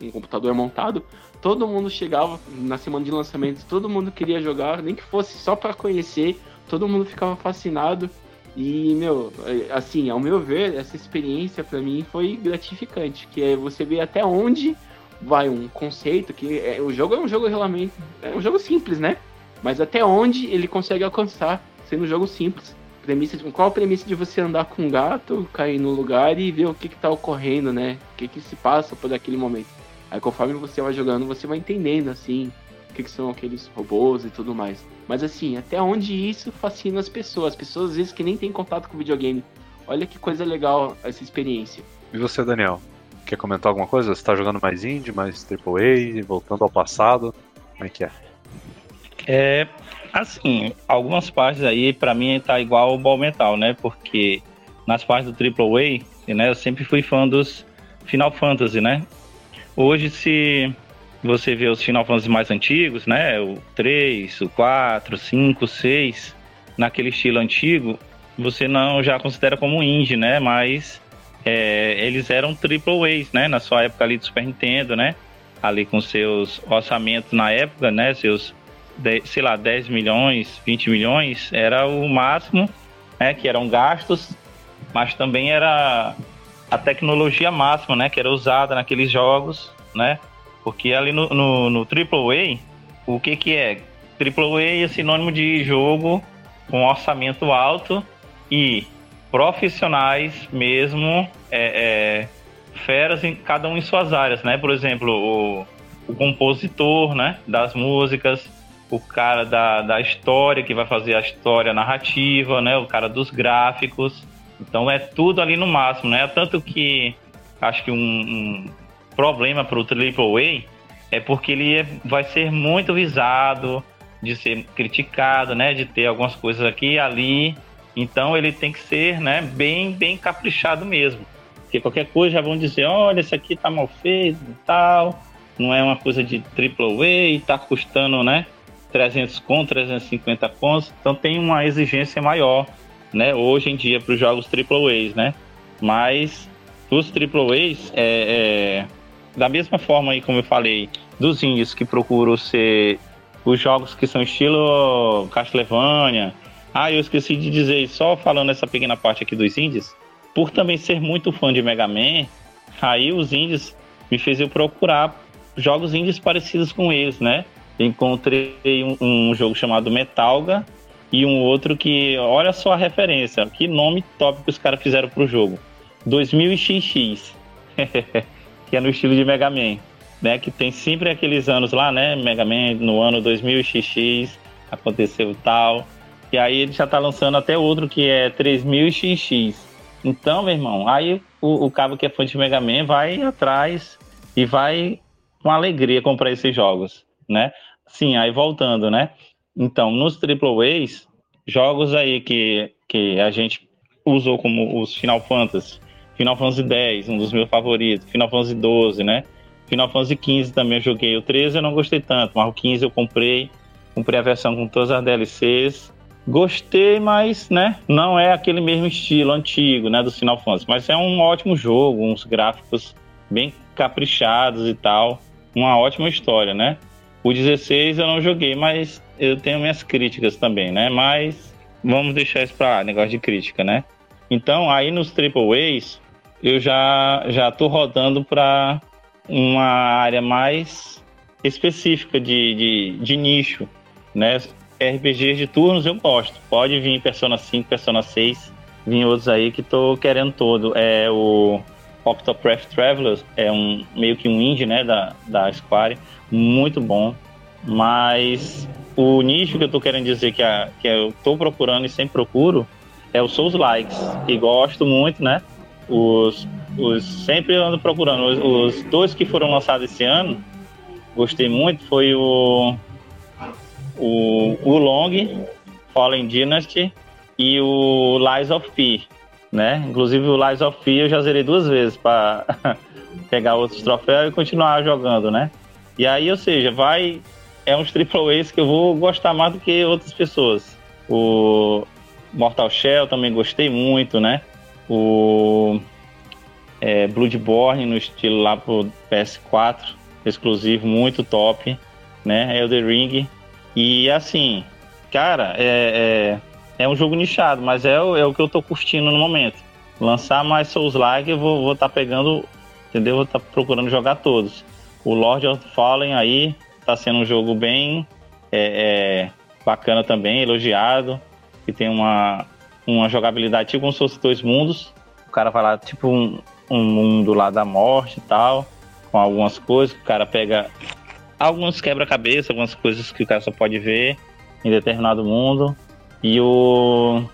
um computador montado, todo mundo chegava na semana de lançamento, todo mundo queria jogar, nem que fosse só para conhecer, todo mundo ficava fascinado. E, meu, é, assim, ao meu ver, essa experiência para mim foi gratificante, que é você ver até onde vai um conceito que é, o jogo é um jogo realmente é um jogo simples, né? Mas até onde ele consegue alcançar sendo um jogo simples premissa de, qual a premissa de você andar com um gato, cair no lugar e ver o que, que tá ocorrendo, né? O que, que se passa por aquele momento. Aí conforme você vai jogando, você vai entendendo, assim, o que, que são aqueles robôs e tudo mais. Mas assim, até onde isso fascina as pessoas. As pessoas às vezes que nem tem contato com videogame. Olha que coisa legal essa experiência. E você, Daniel? Quer comentar alguma coisa? Você tá jogando mais indie, mais AAA, voltando ao passado? Como é que é? É, Assim, algumas partes aí, para mim, tá igual o Ball Metal, né? Porque nas partes do AAA, né, eu sempre fui fã dos Final Fantasy, né? Hoje, se você vê os Final Fantasy mais antigos, né? O 3, o 4, o 5, o 6, naquele estilo antigo, você não já considera como indie, né? Mas é, eles eram triple A's, né? Na sua época ali do Super Nintendo, né? Ali com seus orçamentos na época, né? Seus sei lá, 10 milhões, 20 milhões, era o máximo, né, que eram gastos, mas também era a tecnologia máxima, né, que era usada naqueles jogos, né, porque ali no, no, no AAA, o que que é? AAA é sinônimo de jogo com orçamento alto e profissionais mesmo, é, é, feras em cada um em suas áreas, né, por exemplo, o, o compositor, né, das músicas, o cara da, da história, que vai fazer a história narrativa, né? O cara dos gráficos. Então é tudo ali no máximo, né? Tanto que acho que um, um problema para o AAA é porque ele é, vai ser muito visado, de ser criticado, né? De ter algumas coisas aqui e ali. Então ele tem que ser, né? Bem, bem caprichado mesmo. Porque qualquer coisa já vão dizer, olha, esse aqui tá mal feito e tal. Não é uma coisa de AAA, tá custando, né? 300 com 350 cons, então tem uma exigência maior, né, hoje em dia para os jogos AAAs, né? Mas os AAAs, é, é, da mesma forma aí como eu falei, dos indies que procuram ser os jogos que são estilo Castlevania. Ah, eu esqueci de dizer, só falando essa pequena parte aqui dos indies, por também ser muito fã de Mega Man, aí os indies me fez eu procurar jogos indies parecidos com eles, né? Encontrei um, um, jogo chamado Metalga e um outro que, olha só a referência, que nome top que os caras fizeram pro jogo. 2000 XX, que é no estilo de Mega Man, né? Que tem sempre aqueles anos lá, né? Mega Man no ano 2000 XX aconteceu tal. E aí ele já tá lançando até outro que é 3000 XX. Então, meu irmão, aí o, o cabo que é fã de Mega Man vai atrás e vai com alegria comprar esses jogos, né? Sim, aí voltando, né? Então, nos AAAs, jogos aí que, que a gente usou como os Final Fantasy, Final Fantasy X, um dos meus favoritos, Final Fantasy 12, né? Final Fantasy 15 também eu joguei. O 13 eu não gostei tanto, mas o 15 eu comprei. Comprei a versão com todas as DLCs. Gostei, mas, né, não é aquele mesmo estilo antigo, né, do Final Fantasy. Mas é um ótimo jogo, uns gráficos bem caprichados e tal. Uma ótima história, né? O 16 eu não joguei, mas eu tenho minhas críticas também, né? Mas vamos deixar isso lá, negócio de crítica, né? Então, aí nos Triple A's, eu já, já tô rodando para uma área mais específica de, de, de nicho, né? RPGs de turnos eu gosto. Pode vir Persona 5, Persona 6, vir outros aí que tô querendo todo. É o Octopath Traveler, é um meio que um indie, né, da, da Square, muito bom. Mas o nicho que eu tô querendo dizer que, a, que eu tô procurando e sempre procuro é o Souls Likes, e gosto muito, né? Os, os sempre ando procurando. Os, os dois que foram lançados esse ano, gostei muito, foi o o, o Long, Fallen Dynasty e o Lies of P, né? Inclusive o Lies of P eu já zerei duas vezes para pegar outros troféus e continuar jogando, né? E aí, ou seja, vai é uns triple A's que eu vou gostar mais do que outras pessoas. O Mortal Shell também gostei muito, né? O é, Bloodborne no estilo lá pro PS4, exclusivo, muito top, né? Elder Ring e assim, cara, é, é, é um jogo nichado, mas é, o, é o que eu tô curtindo no momento. Lançar mais Souls-like, eu vou estar tá pegando, entendeu? Vou estar tá procurando jogar todos. O Lord of Fallen aí tá sendo um jogo bem é, é, bacana também, elogiado, que tem uma, uma jogabilidade tipo como se fosse dois mundos. O cara vai lá, tipo um, um mundo lá da morte e tal, com algumas coisas, o cara pega alguns quebra-cabeça, algumas coisas que o cara só pode ver em determinado mundo. E o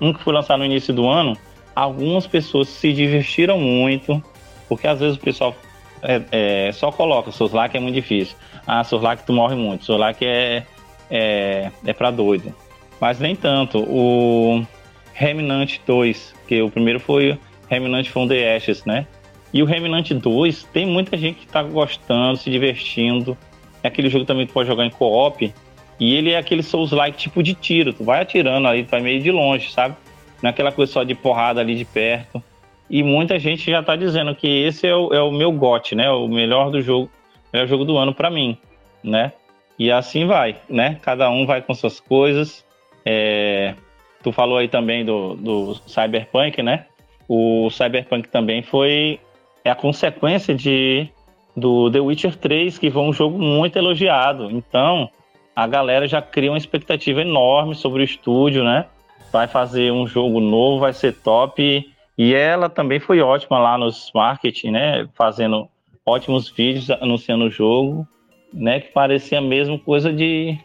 um que foi lançado no início do ano, algumas pessoas se divertiram muito, porque às vezes o pessoal é, é, só coloca Soslac é muito difícil. Ah, Soslac tu morre muito, Soslac é, é, é pra doido. Mas nem tanto. O Remnant 2, que o primeiro foi Remnant from the Ashes, né? E o Remnant 2 tem muita gente que tá gostando, se divertindo. É aquele jogo também que pode jogar em co-op. E ele é aquele Souls-like tipo de tiro. Tu vai atirando aí, tu vai meio de longe, sabe? Não é aquela coisa só de porrada ali de perto. E muita gente já tá dizendo que esse é o, é o meu GOT, né? O melhor do jogo, melhor jogo do ano para mim, né? E assim vai, né? Cada um vai com suas coisas. É... Tu falou aí também do, do Cyberpunk, né? O Cyberpunk também foi é a consequência de do The Witcher 3, que foi um jogo muito elogiado. Então, a galera já cria uma expectativa enorme sobre o estúdio, né? Vai fazer um jogo novo, vai ser top. E ela também foi ótima lá nos marketing, né? Fazendo ótimos vídeos anunciando o jogo, né? Que parecia mesmo coisa de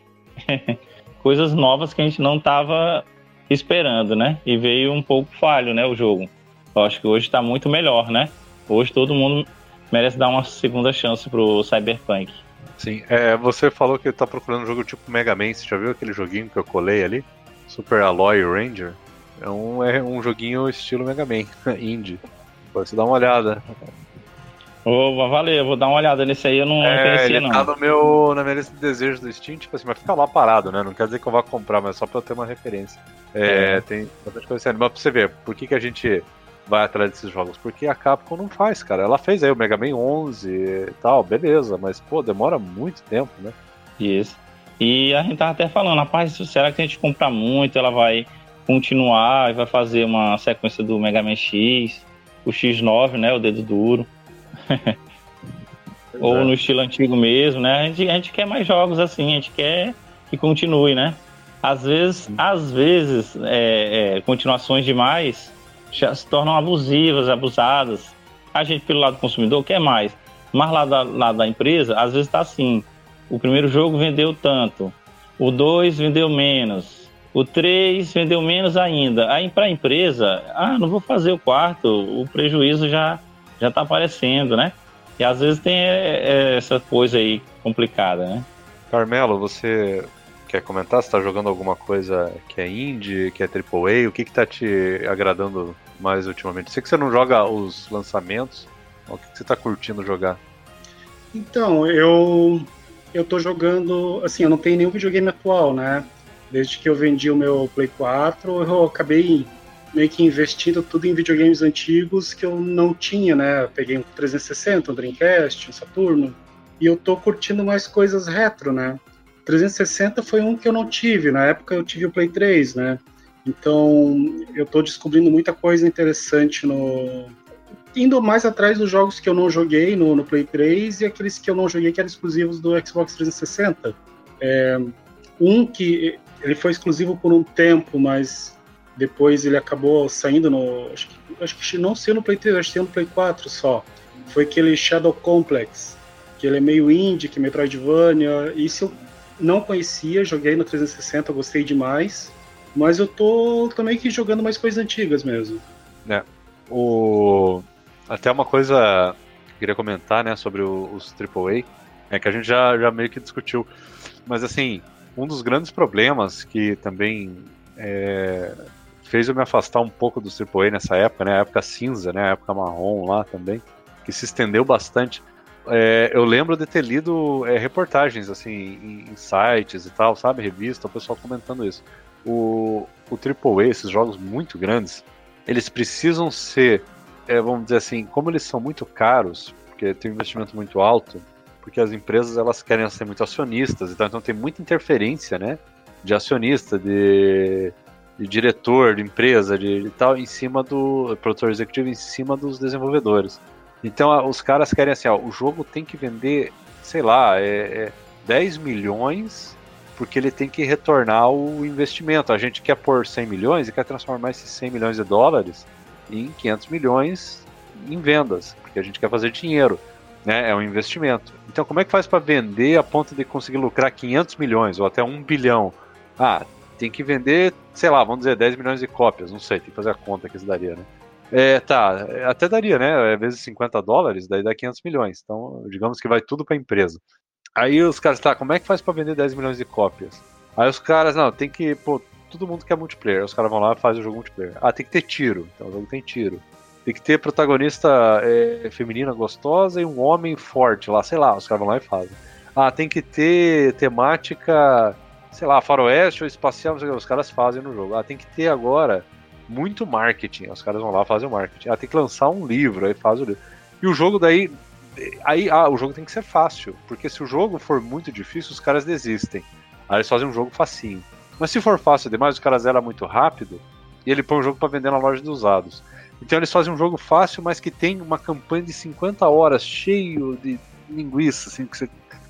coisas novas que a gente não estava esperando, né? E veio um pouco falho, né? O jogo. Eu acho que hoje está muito melhor, né? Hoje todo mundo merece dar uma segunda chance pro Cyberpunk. Sim, é, você falou que tá procurando um jogo tipo Mega Man, você já viu aquele joguinho que eu colei ali? Super Alloy Ranger? É um, é um joguinho estilo Mega Man, indie. Pode você dar uma olhada. Oh, valeu, vou dar uma olhada nesse aí, eu não é, conhecia, ele não. Tá no meu, na minha lista de desejos do Steam, tipo assim, mas fica lá parado, né? Não quer dizer que eu vá comprar, mas só pra eu ter uma referência. É, é. tem bastante coisa assim. Mas pra você ver, por que, que a gente vai atrás desses jogos? Porque a Capcom não faz, cara. Ela fez aí o Mega Man 11 e tal, beleza, mas pô, demora muito tempo, né? Isso. E a gente tava até falando, rapaz, será que a gente comprar muito, ela vai continuar e vai fazer uma sequência do Mega Man X, o X9, né, o dedo duro. Ou é. no estilo antigo mesmo, né? A gente, a gente quer mais jogos assim, a gente quer que continue, né? Às vezes, às vezes, é, é, continuações demais já se tornam abusivas, abusadas. A gente, pelo lado do consumidor, quer mais. Mas lá da, lá da empresa, às vezes está assim: o primeiro jogo vendeu tanto, o dois vendeu menos, O 3 vendeu menos ainda. Aí para a empresa, ah, não vou fazer o quarto, o prejuízo já já está aparecendo, né? E às vezes tem é, é, essa coisa aí complicada, né? Carmelo, você quer comentar? Você está jogando alguma coisa que é indie, que é AAA? O que está te agradando mais ultimamente? Sei que você não joga os lançamentos. O que, que você está curtindo jogar? Então, eu eu tô jogando, assim, eu não tenho nenhum videogame atual, né? Desde que eu vendi o meu Play 4, eu acabei meio que investindo tudo em videogames antigos que eu não tinha, né? Eu peguei um 360, um Dreamcast, um Saturno, e eu tô curtindo mais coisas retro, né? 360 foi um que eu não tive, na época eu tive o Play 3, né? Então eu tô descobrindo muita coisa interessante no. Indo mais atrás dos jogos que eu não joguei no, no Play 3 e aqueles que eu não joguei que eram exclusivos do Xbox 360. É, um que ele foi exclusivo por um tempo, mas depois ele acabou saindo no. Acho que, acho que não saiu no Play 3, acho que saiu no Play 4 só. Foi aquele Shadow Complex, que ele é meio indie, que é Metroidvania. Isso eu não conhecia, joguei no 360, gostei demais. Mas eu tô também que jogando mais coisas antigas mesmo. É. O... Até uma coisa que eu queria comentar, né, sobre os AAA, é que a gente já, já meio que discutiu. Mas assim, um dos grandes problemas que também é, fez eu me afastar um pouco do AAA nessa época, né? A época cinza, né? A época marrom lá também, que se estendeu bastante. É, eu lembro de ter lido é, reportagens assim em, em, sites e tal, sabe, revista, o pessoal comentando isso. O, o AAA, esses jogos muito grandes, eles precisam ser, é, vamos dizer assim, como eles são muito caros, porque tem um investimento muito alto, porque as empresas elas querem ser muito acionistas, então, então tem muita interferência, né, de acionista, de de diretor de empresa, de, de, tal, em cima do produtor executivo, em cima dos desenvolvedores. Então os caras querem assim, ó, o jogo tem que vender, sei lá, é, é 10 milhões, porque ele tem que retornar o investimento. A gente quer pôr 100 milhões e quer transformar esses 100 milhões de dólares em 500 milhões em vendas, porque a gente quer fazer dinheiro, né? É um investimento. Então como é que faz para vender a ponto de conseguir lucrar 500 milhões ou até 1 bilhão? Ah, tem que vender, sei lá, vamos dizer, 10 milhões de cópias, não sei, tem que fazer a conta que isso daria, né? É, tá, até daria, né? É, vezes 50 dólares, daí dá 500 milhões. Então, digamos que vai tudo para a empresa. Aí os caras, tá, como é que faz para vender 10 milhões de cópias? Aí os caras, não, tem que, pô, todo mundo quer multiplayer. Os caras vão lá e fazem o jogo multiplayer. Ah, tem que ter tiro. Então o jogo tem tiro. Tem que ter protagonista é, feminina gostosa e um homem forte lá, sei lá, os caras vão lá e fazem. Ah, tem que ter temática sei lá, faroeste ou espacial, os caras fazem no jogo. Ah, tem que ter agora muito marketing. Os caras vão lá fazer o marketing. Ah, tem que lançar um livro, aí faz o livro. E o jogo daí. Aí, ah, o jogo tem que ser fácil. Porque se o jogo for muito difícil, os caras desistem. Aí eles fazem um jogo facinho. Mas se for fácil demais, os caras eram muito rápido. E ele põe o jogo para vender na loja de usados. Então eles fazem um jogo fácil, mas que tem uma campanha de 50 horas cheio de linguiça, assim, que você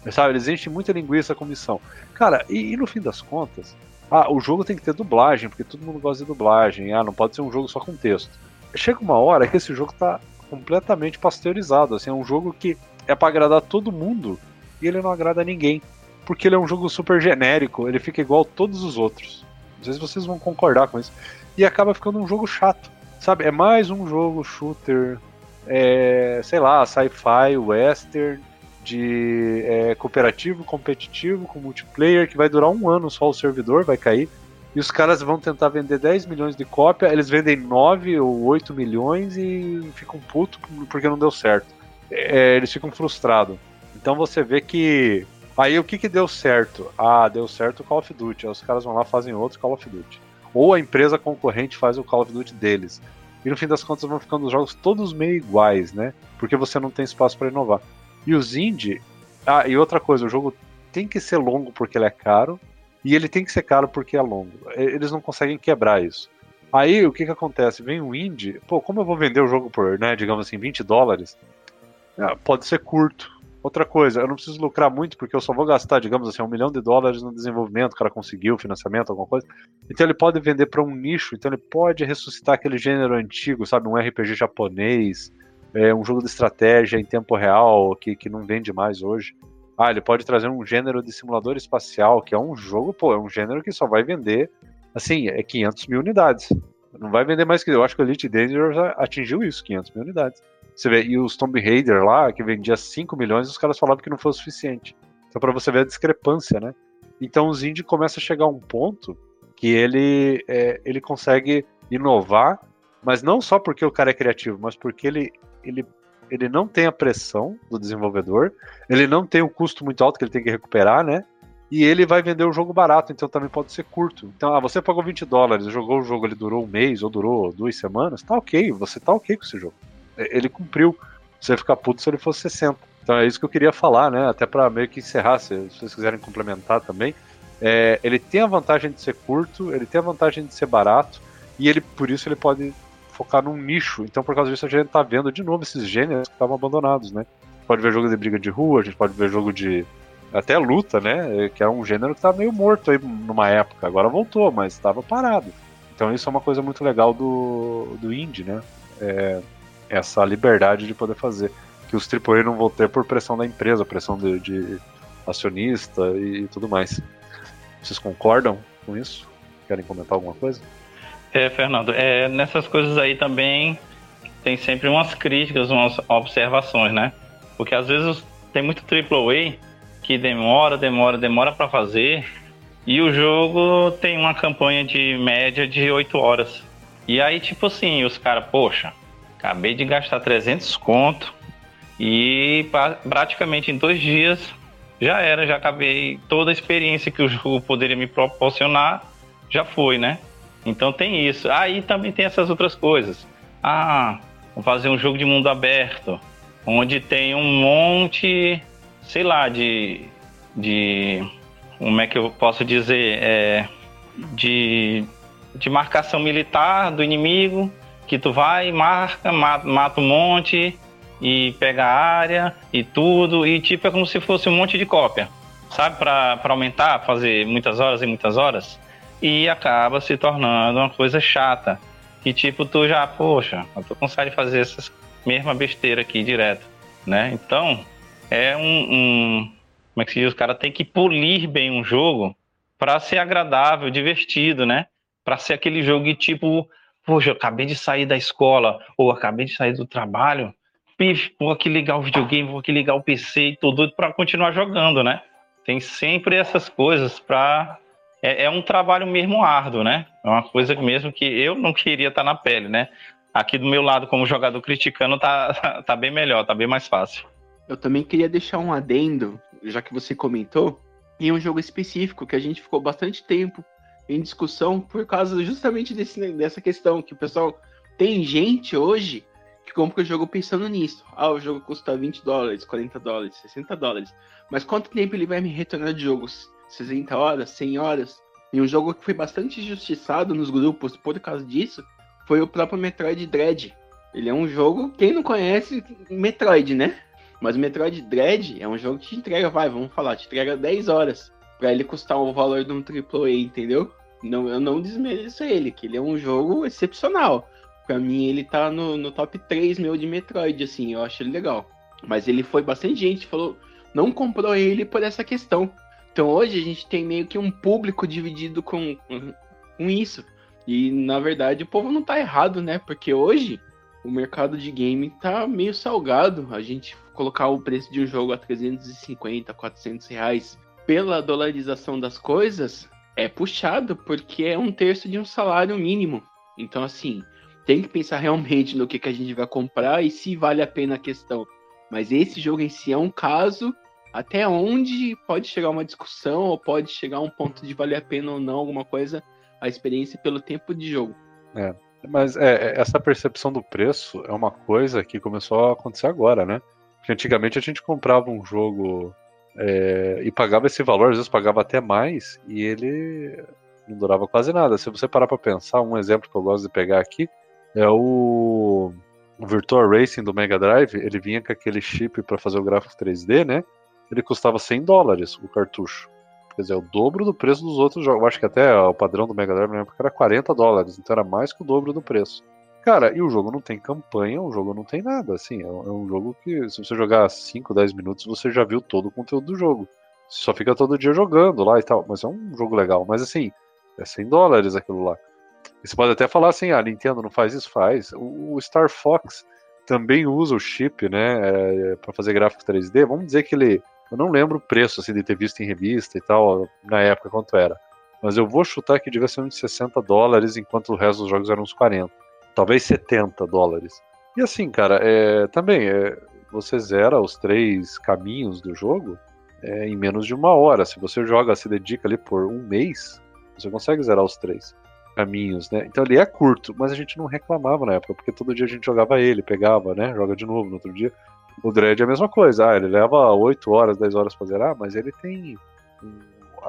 Sabe, eles enchem muita linguiça com missão. Cara, e, e, no fim das contas, ah, o jogo tem que ter dublagem, porque todo mundo gosta de dublagem. Ah, não pode ser um jogo só com texto. Chega uma hora que esse jogo tá completamente pasteurizado. Assim, é um jogo que é para agradar todo mundo e ele não agrada ninguém. Porque ele é um jogo super genérico, ele fica igual a todos os outros. Não sei se vocês vão concordar com isso. E acaba ficando um jogo chato. Sabe, é mais um jogo shooter, é, sei lá, sci-fi, western, de é, cooperativo, competitivo, com multiplayer, que vai durar um ano só o servidor, vai cair. E os caras vão tentar vender 10 milhões de cópia, eles vendem 9 ou 8 milhões e ficam putos porque não deu certo. É, eles ficam frustrados. Então você vê que. Aí o que, que deu certo? Ah, deu certo o Call of Duty. Aí os caras vão lá fazem outro Call of Duty. Ou a empresa concorrente faz o Call of Duty deles. E no fim das contas vão ficando os jogos todos meio iguais, né? Porque você não tem espaço para inovar. E os indie. Ah, e outra coisa, o jogo tem que ser longo porque ele é caro. E ele tem que ser caro porque é longo. Eles não conseguem quebrar isso. Aí o que que acontece? Vem o indie, pô, como eu vou vender o jogo por, né, digamos assim, 20 dólares? Ah, pode ser curto. Outra coisa, eu não preciso lucrar muito porque eu só vou gastar, digamos assim, um milhão de dólares no desenvolvimento, o cara conseguiu financiamento, alguma coisa. Então ele pode vender para um nicho, então ele pode ressuscitar aquele gênero antigo, sabe, um RPG japonês, é, um jogo de estratégia em tempo real que, que não vende mais hoje. Ah, ele pode trazer um gênero de simulador espacial, que é um jogo, pô, é um gênero que só vai vender assim, é 500 mil unidades. Não vai vender mais que. Eu acho que o Elite Dangerous atingiu isso, 500 mil unidades. Você vê, e os Tomb Raider lá, que vendia 5 milhões, os caras falavam que não foi o suficiente. Então, para você ver a discrepância, né? Então, o Zindi começa a chegar a um ponto que ele, é, ele consegue inovar, mas não só porque o cara é criativo, mas porque ele, ele, ele não tem a pressão do desenvolvedor, ele não tem um custo muito alto que ele tem que recuperar, né? E ele vai vender o jogo barato, então também pode ser curto. Então, ah, você pagou 20 dólares, jogou o jogo, ele durou um mês ou durou duas semanas, tá ok, você tá ok com esse jogo. Ele cumpriu. Você ficar puto se ele fosse 60. Então é isso que eu queria falar, né? Até para meio que encerrar, se, se vocês quiserem complementar também. É, ele tem a vantagem de ser curto, ele tem a vantagem de ser barato, e ele por isso ele pode focar num nicho. Então, por causa disso, a gente tá vendo de novo esses gêneros que estavam abandonados, né? Pode ver jogo de briga de rua, a gente pode ver jogo de. Até luta, né? Que é um gênero que tá meio morto aí numa época. Agora voltou, mas estava parado. Então isso é uma coisa muito legal do, do indie, né? É, essa liberdade de poder fazer. Que os AAA não vão ter por pressão da empresa, pressão de, de acionista e, tudo mais. Vocês concordam com isso? Querem comentar alguma coisa? É, Fernando, é, nessas coisas aí também tem sempre umas críticas, umas observações, né? Porque às vezes tem muito AAA que demora, demora, demora para fazer e o jogo tem uma campanha de média de 8 horas. E aí, tipo assim, os caras, poxa, Acabei de gastar 300 conto e praticamente em dois dias já era, já acabei toda a experiência que o jogo poderia me proporcionar, já foi, né? Então tem isso. Aí ah, também tem essas outras coisas. Ah, vou fazer um jogo de mundo aberto, onde tem um monte, sei lá, de. de como é que eu posso dizer? É, de, de marcação militar do inimigo que tu vai, marca, mata, mata um monte e pega a área e tudo, e tipo é como se fosse um monte de cópia, sabe? Para aumentar, fazer muitas horas e muitas horas, e acaba se tornando uma coisa chata. Que tipo, tu já, poxa, eu tô com de fazer essas mesma besteira aqui direto, né? Então, é um, um como é que se diz? O cara tem que polir bem um jogo para ser agradável, divertido, né? Para ser aquele jogo que, tipo, Poxa, acabei de sair da escola, ou acabei de sair do trabalho, vou aqui ligar o videogame, vou aqui ligar o PC e doido para continuar jogando, né? Tem sempre essas coisas para é, é, um trabalho mesmo árduo, né? É uma coisa mesmo que eu não queria estar tá na pele, né? Aqui do meu lado, como jogador criticando, tá, tá bem melhor, tá bem mais fácil. Eu também queria deixar um adendo, já que você comentou, em um jogo específico que a gente ficou bastante tempo em discussão por causa justamente desse, dessa questão, que o pessoal tem gente hoje que compra o jogo pensando nisso. Ah, o jogo custa 20 dólares, 40 dólares, 60 dólares. Mas quanto tempo ele vai me retornar de jogos? 60 horas, 100 horas? E um jogo que foi bastante injustiçado nos grupos por causa disso foi o próprio Metroid Dread. Ele é um jogo, quem não conhece, Metroid, né? Mas o Metroid Dread é um jogo que te entrega, vai, vamos falar, te entrega 10 horas para ele custar o valor de um AAA, entendeu? Não, eu não desmereço ele, que ele é um jogo excepcional. Para mim, ele tá no, no top 3 meu de Metroid, assim, eu acho ele legal. Mas ele foi bastante gente, falou, não comprou ele por essa questão. Então hoje a gente tem meio que um público dividido com, com isso. E na verdade o povo não tá errado, né? Porque hoje o mercado de game tá meio salgado. A gente colocar o preço de um jogo a 350, 400 reais pela dolarização das coisas, é puxado, porque é um terço de um salário mínimo. Então, assim, tem que pensar realmente no que, que a gente vai comprar e se vale a pena a questão. Mas esse jogo em si é um caso até onde pode chegar uma discussão ou pode chegar um ponto de valer a pena ou não alguma coisa, a experiência pelo tempo de jogo. É, mas é, essa percepção do preço é uma coisa que começou a acontecer agora, né? Porque antigamente a gente comprava um jogo é, e pagava esse valor, às vezes pagava até mais, e ele não durava quase nada. Se você parar para pensar, um exemplo que eu gosto de pegar aqui é o, o Virtual Racing do Mega Drive. Ele vinha com aquele chip para fazer o gráfico 3D, né? Ele custava 100 dólares o cartucho. Quer dizer, é o dobro do preço dos outros jogos. Eu acho que até o padrão do Mega Drive na época era 40 dólares, então era mais que o dobro do preço. Cara, e o jogo não tem campanha, o jogo não tem nada, assim, é um é jogo que se você jogar 5, 10 minutos, você já viu todo o conteúdo do jogo. Você só fica todo dia jogando lá e tal, mas é um jogo legal. Mas assim, É 100 dólares aquilo lá. E você pode até falar assim, ah, a Nintendo não faz isso? Faz. O, Star Fox também usa o chip, né, é, para fazer gráfico 3D. Vamos dizer que ele, eu não lembro o preço assim de ter visto em revista e tal na época quanto era, mas eu vou chutar que devia ser uns 60 dólares, enquanto o resto dos jogos eram uns 40, talvez 70 dólares. E assim, cara, é, também é, você zera os três caminhos do jogo é, em menos de uma hora. Se você joga, se dedica ali por um mês, você consegue zerar os três caminhos, né? Então ele é curto, mas a gente não reclamava na época, porque todo dia a gente jogava ele, pegava, né? Joga de novo no outro dia. O Dread é a mesma coisa, ah, ele leva 8 horas, 10 horas pra zerar, mas ele tem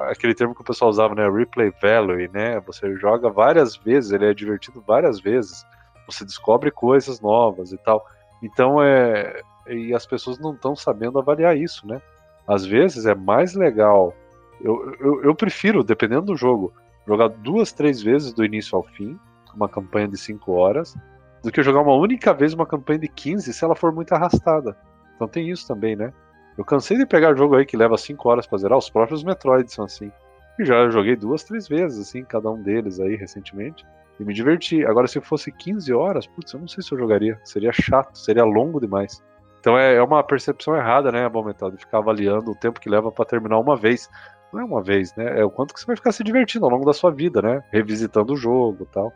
aquele termo que o pessoal usava, né? Replay value, né? Você joga várias vezes, ele é divertido várias vezes, você descobre coisas novas e tal. Então é. E as pessoas não estão sabendo avaliar isso, né? Às vezes é mais legal. Eu, eu, eu prefiro, dependendo do jogo, jogar duas, três vezes do início ao fim, uma campanha de 5 horas, do que jogar uma única vez uma campanha de 15 se ela for muito arrastada. Então tem isso também, né? Eu cansei de pegar jogo aí que leva 5 horas pra zerar, os próprios Metroid são assim. E já joguei duas, três vezes, assim, cada um deles aí recentemente. E me diverti. Agora, se fosse 15 horas, putz, eu não sei se eu jogaria. Seria chato, seria longo demais. Então é, é uma percepção errada, né, Bom Metal, de ficar avaliando o tempo que leva para terminar uma vez não é uma vez, né? É o quanto que você vai ficar se divertindo ao longo da sua vida, né? Revisitando o jogo tal.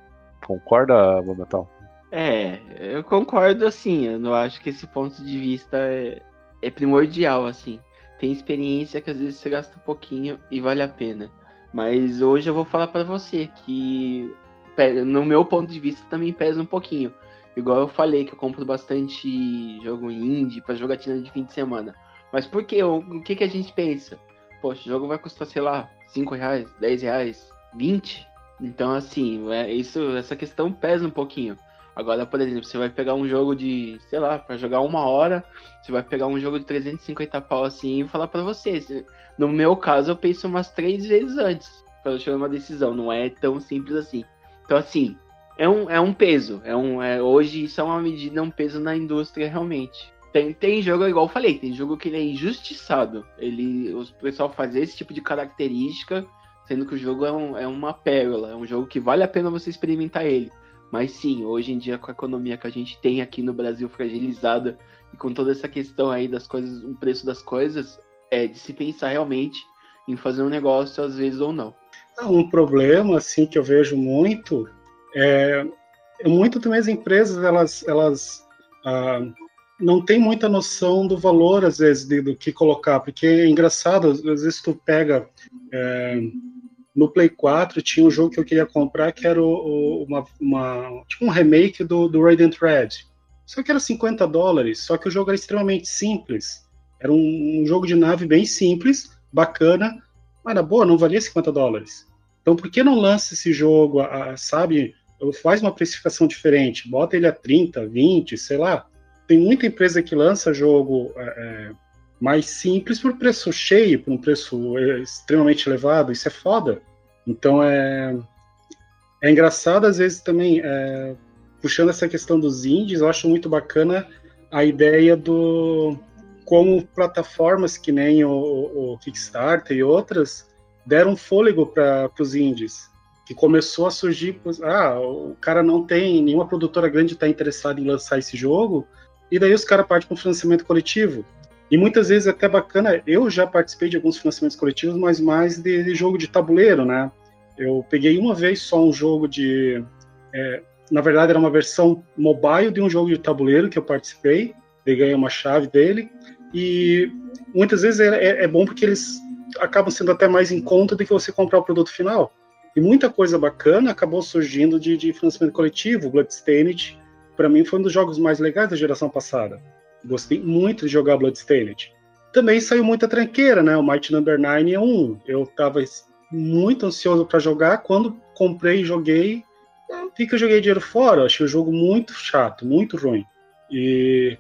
Concorda, Momental? É, eu concordo assim. Eu não acho que esse ponto de vista é, é primordial, assim. Tem experiência que às vezes você gasta um pouquinho e vale a pena. Mas hoje eu vou falar para você que, no meu ponto de vista, também pesa um pouquinho. Igual eu falei que eu compro bastante jogo indie para jogatina de fim de semana. Mas por quê? O que, que a gente pensa? poxa, o jogo vai custar, sei lá, 5 reais, 10 reais, 20. Então, assim, é, isso, essa questão pesa um pouquinho. Agora, por exemplo, você vai pegar um jogo de, sei lá, para jogar uma hora, você vai pegar um jogo de 350 pau assim e falar para você. No meu caso, eu penso umas três vezes antes para chegar uma decisão. Não é tão simples assim. Então, assim, é um, é um peso. É um, é, hoje isso é uma medida, um peso na indústria realmente. Tem, tem jogo, igual eu falei, tem jogo que ele é injustiçado. Ele, o pessoal fazer esse tipo de característica, sendo que o jogo é, um, é uma pérola, é um jogo que vale a pena você experimentar ele. Mas sim, hoje em dia, com a economia que a gente tem aqui no Brasil fragilizada e com toda essa questão aí das coisas, o preço das coisas, é de se pensar realmente em fazer um negócio, às vezes ou não. Um problema, assim, que eu vejo muito é, é muito também as empresas, elas, elas ah, não tem muita noção do valor, às vezes, de, do que colocar, porque é engraçado, às vezes tu pega. É, no Play 4 tinha um jogo que eu queria comprar que era o, o, uma, uma, tipo um remake do, do Radiant Red. Só que era 50 dólares, só que o jogo era extremamente simples. Era um, um jogo de nave bem simples, bacana, mas na boa, não valia 50 dólares. Então por que não lança esse jogo, a, a, sabe, faz uma precificação diferente, bota ele a 30, 20, sei lá, tem muita empresa que lança jogo é, é, mais simples por preço cheio, por um preço é, extremamente elevado, isso é foda. Então é, é engraçado às vezes também, é, puxando essa questão dos indies, eu acho muito bacana a ideia do como plataformas que nem o, o Kickstarter e outras deram fôlego para os indies que começou a surgir, ah, o cara não tem, nenhuma produtora grande está interessada em lançar esse jogo, e daí os caras partem para um financiamento coletivo. E muitas vezes é até bacana, eu já participei de alguns financiamentos coletivos, mas mais de, de jogo de tabuleiro, né? Eu peguei uma vez só um jogo de. É, na verdade, era uma versão mobile de um jogo de tabuleiro que eu participei, peguei uma chave dele, e muitas vezes é, é, é bom porque eles acabam sendo até mais em conta do que você comprar o produto final. E muita coisa bacana acabou surgindo de, de financiamento coletivo, Bloodstained, para mim foi um dos jogos mais legais da geração passada. Gostei muito de jogar Bloodstained. Também saiu muita tranqueira, né? O Might Number 9 é um. Eu estava muito ansioso para jogar. Quando comprei e joguei, vi que eu joguei dinheiro fora. Achei o jogo muito chato, muito ruim. E...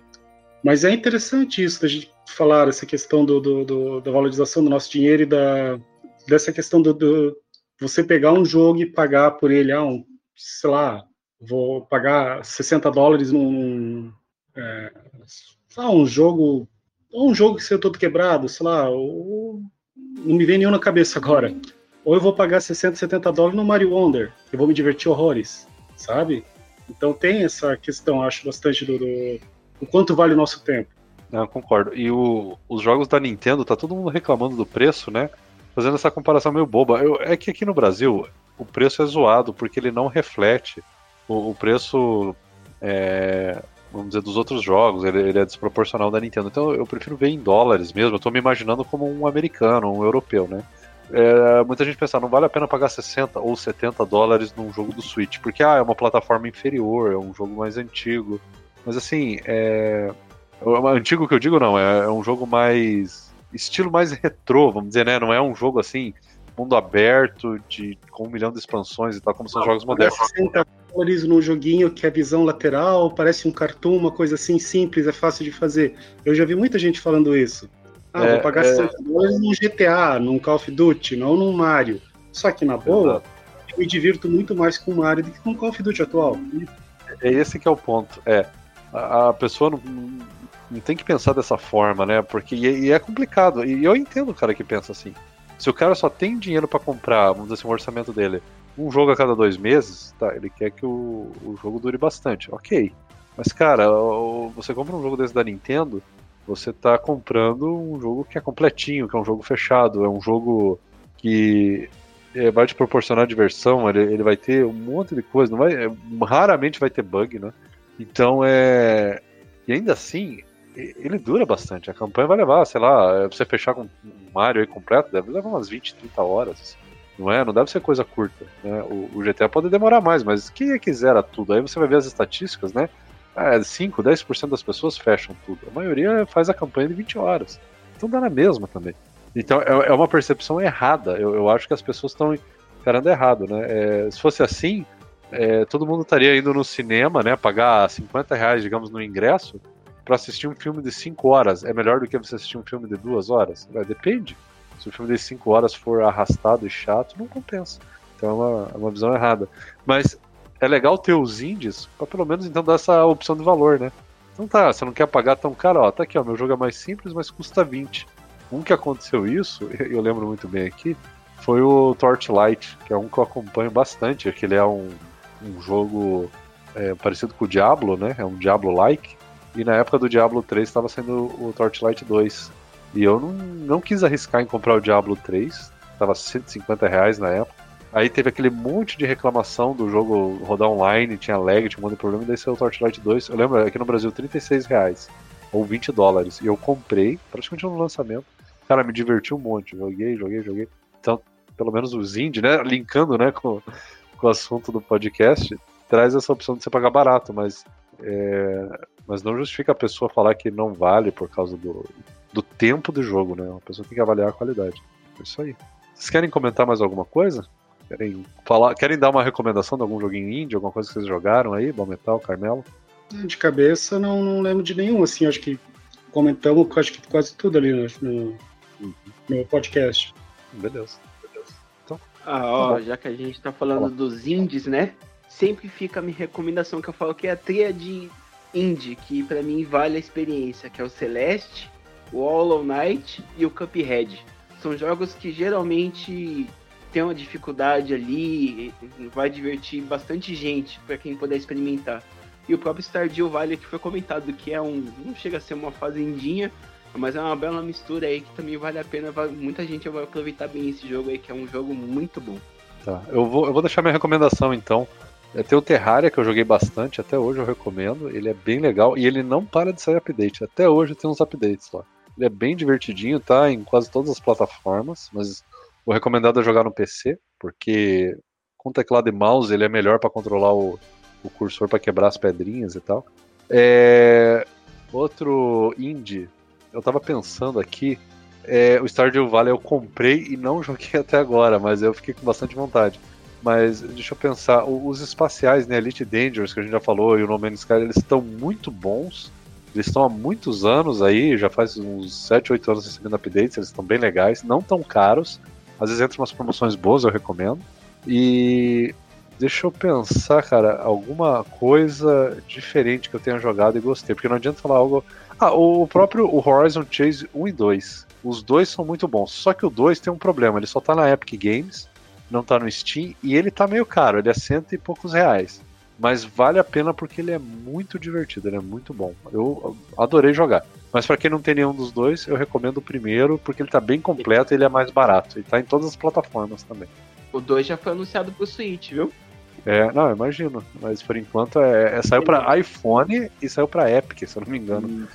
Mas é interessante isso, da gente falar essa questão do, do, do, da valorização do nosso dinheiro e da, dessa questão do, do, você pegar um jogo e pagar por ele, ah, um, sei lá, vou pagar 60 dólares num é, lá, um jogo um jogo que saiu todo quebrado, sei lá, o, não me vem nenhum na cabeça agora. ou eu vou pagar 60, 70 dólares no Mario Wonder, eu vou me divertir horrores, sabe? Então tem essa questão, acho bastante do, do, do quanto vale o nosso tempo. Não, concordo. E o, os jogos da Nintendo, tá todo mundo reclamando do preço, né? Fazendo essa comparação meio boba. Eu, é que aqui no Brasil o preço é zoado porque ele não reflete o, o preço, é, vamos dizer, dos outros jogos. Ele, ele, é desproporcional da Nintendo. Então eu prefiro ver em dólares mesmo. Eu tô me imaginando como um americano, um europeu, né? É, muita gente pensa, não vale a pena pagar 60 ou 70 dólares num jogo do Switch, porque ah, é uma plataforma inferior, é um jogo mais antigo. Mas assim, é, Antigo que eu digo não, é, é um jogo mais. estilo mais retrô, vamos dizer, né? Não é um jogo assim, mundo aberto, de, com um milhão de expansões e tal, como são jogos modernos. 60 dólares num joguinho que é visão lateral, parece um cartoon, uma coisa assim simples, é fácil de fazer. Eu já vi muita gente falando isso. Ah, é, vou pagar é... 60 dólares num GTA, num Call of Duty, não num Mario. Só que na boa, eu me divirto muito mais com o Mario do que com o Call of Duty atual. É esse que é o ponto. É, a, a pessoa não, não tem que pensar dessa forma, né? Porque e, é complicado. E eu entendo o cara que pensa assim. Se o cara só tem dinheiro para comprar, vamos dizer assim, o orçamento dele, um jogo a cada dois meses, tá? Ele quer que o, o jogo dure bastante. Ok. Mas, cara, você compra um jogo desse da Nintendo, você tá comprando um jogo que é completinho, que é um jogo fechado, é um jogo que é, vai te proporcionar diversão, ele, ele vai ter um monte de coisa, não vai, é, raramente vai ter bug, né? Então é. E ainda assim, ele dura bastante. A campanha vai levar, sei lá, é, você fechar com um Mario aí completo, deve levar umas 20, 30 horas. Assim. Não é? Não deve ser coisa curta. Né? O, o, GTA pode demorar mais, mas quem é que zera tudo? Aí você vai ver as estatísticas, né? Ah, 5, 10% das pessoas fecham tudo. A maioria faz a campanha de 20 horas. Então dá na mesma também. Então é, é uma percepção errada. Eu, eu acho que as pessoas estão encarando errado, né? É, se fosse assim, é, todo mundo estaria indo no cinema, né? Pagar 50 reais, digamos, no ingresso para assistir um filme de 5 horas é melhor do que você assistir um filme de 2 horas? É, depende. Se o filme de 5 horas for arrastado e chato, não compensa. Então é uma, é uma visão errada. Mas é legal ter os indies para pelo menos então dar essa opção de valor, né? Então tá, você não quer pagar tão caro, ó, tá aqui, ó, meu jogo é mais simples, mas custa 20. Um que aconteceu isso, eu lembro muito bem aqui, foi o Torchlight, que é um que eu acompanho bastante, que ele é um, um jogo é, parecido com o Diablo, né? É um Diablo-like. E na época do Diablo 3 estava sendo o Torchlight 2. E eu não, não quis arriscar em comprar o Diablo 3. Tava 150 reais na época. Aí teve aquele monte de reclamação do jogo rodar online, tinha lag, tinha um monte de problema, e daí saiu o Torchlight 2. Eu lembro, aqui no Brasil, 36 reais. Ou 20 dólares. E eu comprei, praticamente no lançamento. Cara, me diverti um monte. Joguei, joguei, joguei. Então, pelo menos os indie, né? Linkando, né, com, com o assunto do podcast, traz essa opção de você pagar barato, mas é, mas não justifica a pessoa falar que não vale por causa do, do tempo do jogo, né? A pessoa tem que avaliar a qualidade. É isso aí. Vocês querem comentar mais alguma coisa? Querem, falar, querem dar uma recomendação de algum joguinho indie, alguma coisa que vocês jogaram aí? Bom Metal, Carmelo? De cabeça, não, não lembro de nenhum, assim, acho que comentamos acho que quase tudo ali no, no, no podcast. Beleza. Então, ah, ó, tá já que a gente tá falando dos indies, né? Sempre fica a minha recomendação que eu falo que é a tria de indie que para mim vale a experiência, que é o Celeste, o Hollow Knight e o Cuphead. São jogos que geralmente tem uma dificuldade ali, vai divertir bastante gente para quem puder experimentar. E o próprio Stardew Valley que foi comentado que é um, não chega a ser uma fazendinha, mas é uma bela mistura aí que também vale a pena, muita gente vai aproveitar bem esse jogo aí que é um jogo muito bom. Tá, eu vou, eu vou deixar minha recomendação então. É, tem o Terraria, que eu joguei bastante, até hoje eu recomendo. Ele é bem legal e ele não para de sair update. Até hoje tem uns updates lá. Ele é bem divertidinho, tá em quase todas as plataformas, mas o recomendado é jogar no PC, porque com teclado e mouse ele é melhor para controlar o, o cursor para quebrar as pedrinhas e tal. É... Outro indie, eu tava pensando aqui, é, o Stardew Valley eu comprei e não joguei até agora, mas eu fiquei com bastante vontade. Mas deixa eu pensar, os espaciais, né, Elite Dangerous, que a gente já falou, e o No Man's Sky, eles estão muito bons. Eles estão há muitos anos aí, já faz uns 7, 8 anos recebendo updates, eles estão bem legais, não tão caros. Às vezes entram umas promoções boas, eu recomendo. E deixa eu pensar, cara, alguma coisa diferente que eu tenha jogado e gostei, porque não adianta falar algo. Ah, o próprio Horizon Chase 1 e 2. Os dois são muito bons, só que o 2 tem um problema, ele só tá na Epic Games não tá no Steam e ele tá meio caro, ele é cento e poucos reais. Mas vale a pena porque ele é muito divertido, ele é muito bom. Eu adorei jogar. Mas para quem não tem nenhum dos dois, eu recomendo o primeiro porque ele tá bem completo e ele é mais barato. E tá em todas as plataformas também. O 2 já foi anunciado pro Switch, viu? É, não, imagino. Mas por enquanto é, é saiu para iPhone e saiu para Epic, se eu não me engano.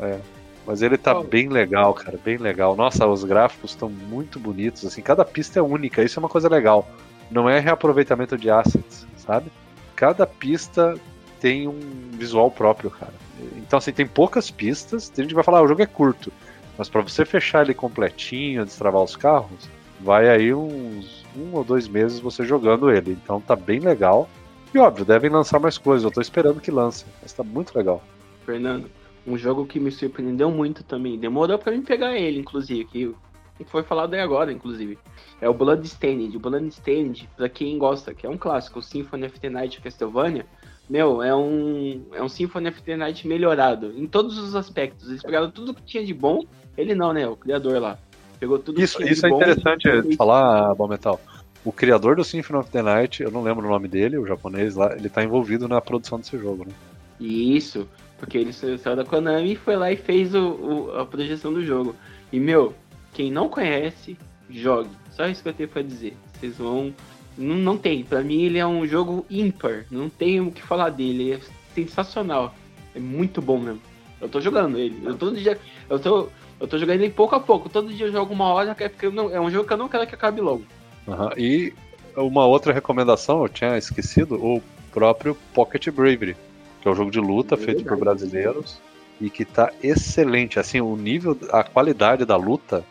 É. Mas ele tá bem legal, cara, bem legal. Nossa, os gráficos estão muito bonitos, assim, cada pista é única, isso é uma coisa legal. Não é reaproveitamento de assets, sabe? Cada pista tem um visual próprio, cara. Então, assim, tem poucas pistas, tem gente vai falar, ah, o jogo é curto. Mas para você fechar ele completinho, destravar os carros, vai aí uns um ou dois meses você jogando ele. Então tá bem legal. E óbvio, devem lançar mais coisas. Eu tô esperando que lance. Mas tá muito legal. Fernando, um jogo que me surpreendeu muito também. Demorou para mim pegar ele, inclusive, que foi falado aí agora, inclusive. É o Bloodstained. O Bloodstained, pra quem gosta, que é um clássico, o Symphony of the Night Castlevania, meu, é um, é um Symphony of the Night melhorado em todos os aspectos. Eles pegaram tudo que tinha de bom. Ele não, né? O criador lá. Pegou tudo isso, que tinha Isso é bom, interessante falar, Bom Metal. O criador do Symphony of the Night, eu não lembro o nome dele, o japonês lá, ele tá envolvido na produção desse jogo, né? Isso. Porque ele saiu da Konami e foi lá e fez o, o, a projeção do jogo. E, meu, quem não conhece, jogue. Só isso que eu tenho pra dizer. Vocês vão. Não, não tem. Pra mim, ele é um jogo ímpar. Não tem o que falar dele. É sensacional. É muito bom mesmo. Eu tô jogando ele. Eu todo dia. Eu tô, eu tô jogando ele pouco a pouco. Todo dia eu jogo uma hora, porque não, é um jogo que eu não quero que acabe logo. Uhum. E uma outra recomendação, eu tinha esquecido, o próprio Pocket Bravery que é um jogo de luta é feito por brasileiros e que tá excelente. Assim, o nível, a qualidade da luta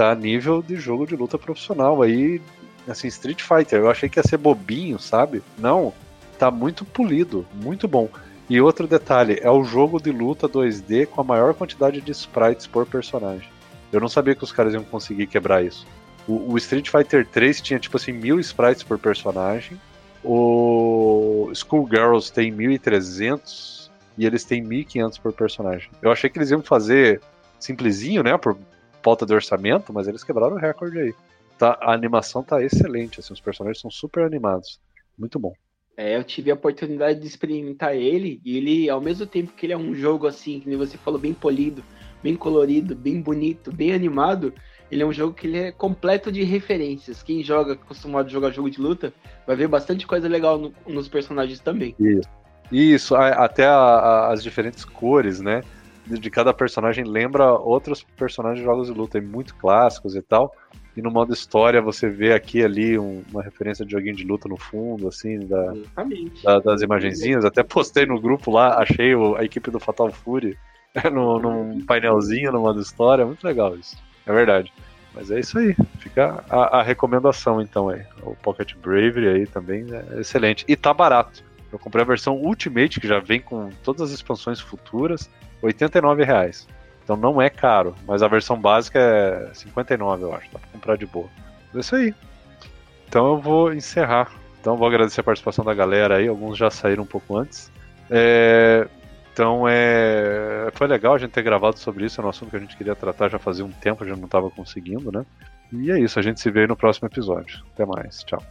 tá nível de jogo de luta profissional. Aí, assim, Street Fighter, eu achei que ia ser bobinho, sabe? Não, tá muito polido, muito bom. E outro detalhe, é o jogo de luta 2D com a maior quantidade de sprites por personagem. Eu não sabia que os caras iam conseguir quebrar isso. O, o Street Fighter 3 tinha, tipo assim, mil sprites por personagem. O Schoolgirls tem 1.300 e eles têm 1.500 por personagem. Eu achei que eles iam fazer simplesinho, né, por falta de orçamento, mas eles quebraram o recorde aí. Tá, a animação tá excelente, assim, os personagens são super animados. Muito bom. É, eu tive a oportunidade de experimentar ele, e ele, ao mesmo tempo que ele é um jogo assim, que você falou, bem polido, bem colorido, bem bonito, bem animado, ele é um jogo que ele é completo de referências. Quem joga, acostumado a jogar jogo de luta, vai ver bastante coisa legal no, nos personagens também. Isso, Isso até a, a, as diferentes cores, né? De, cada personagem lembra outros personagens de jogos de luta, muito clássicos e tal. E no modo história você vê aqui ali um, uma referência de joguinho de luta no fundo, assim, da, da, das imagenzinhas. Até postei no grupo lá, achei o, a equipe do Fatal Fury no, num painelzinho no modo história. Muito legal isso. É verdade. Mas é isso aí. Fica a, a, recomendação então aí. O Pocket Bravery aí também é excelente. E tá barato. Eu comprei a versão Ultimate, que já vem com todas as expansões futuras, R$ reais. Então não é caro, mas a versão básica é 59, eu acho. Dá pra comprar de boa. É isso aí. Então eu vou encerrar. Então vou agradecer a participação da galera aí. Alguns já saíram um pouco antes. É, então é, foi legal a gente ter gravado sobre isso, é um assunto que a gente queria tratar já fazia um tempo, a gente não estava conseguindo, né? E é isso, a gente se vê no próximo episódio. Até mais, tchau.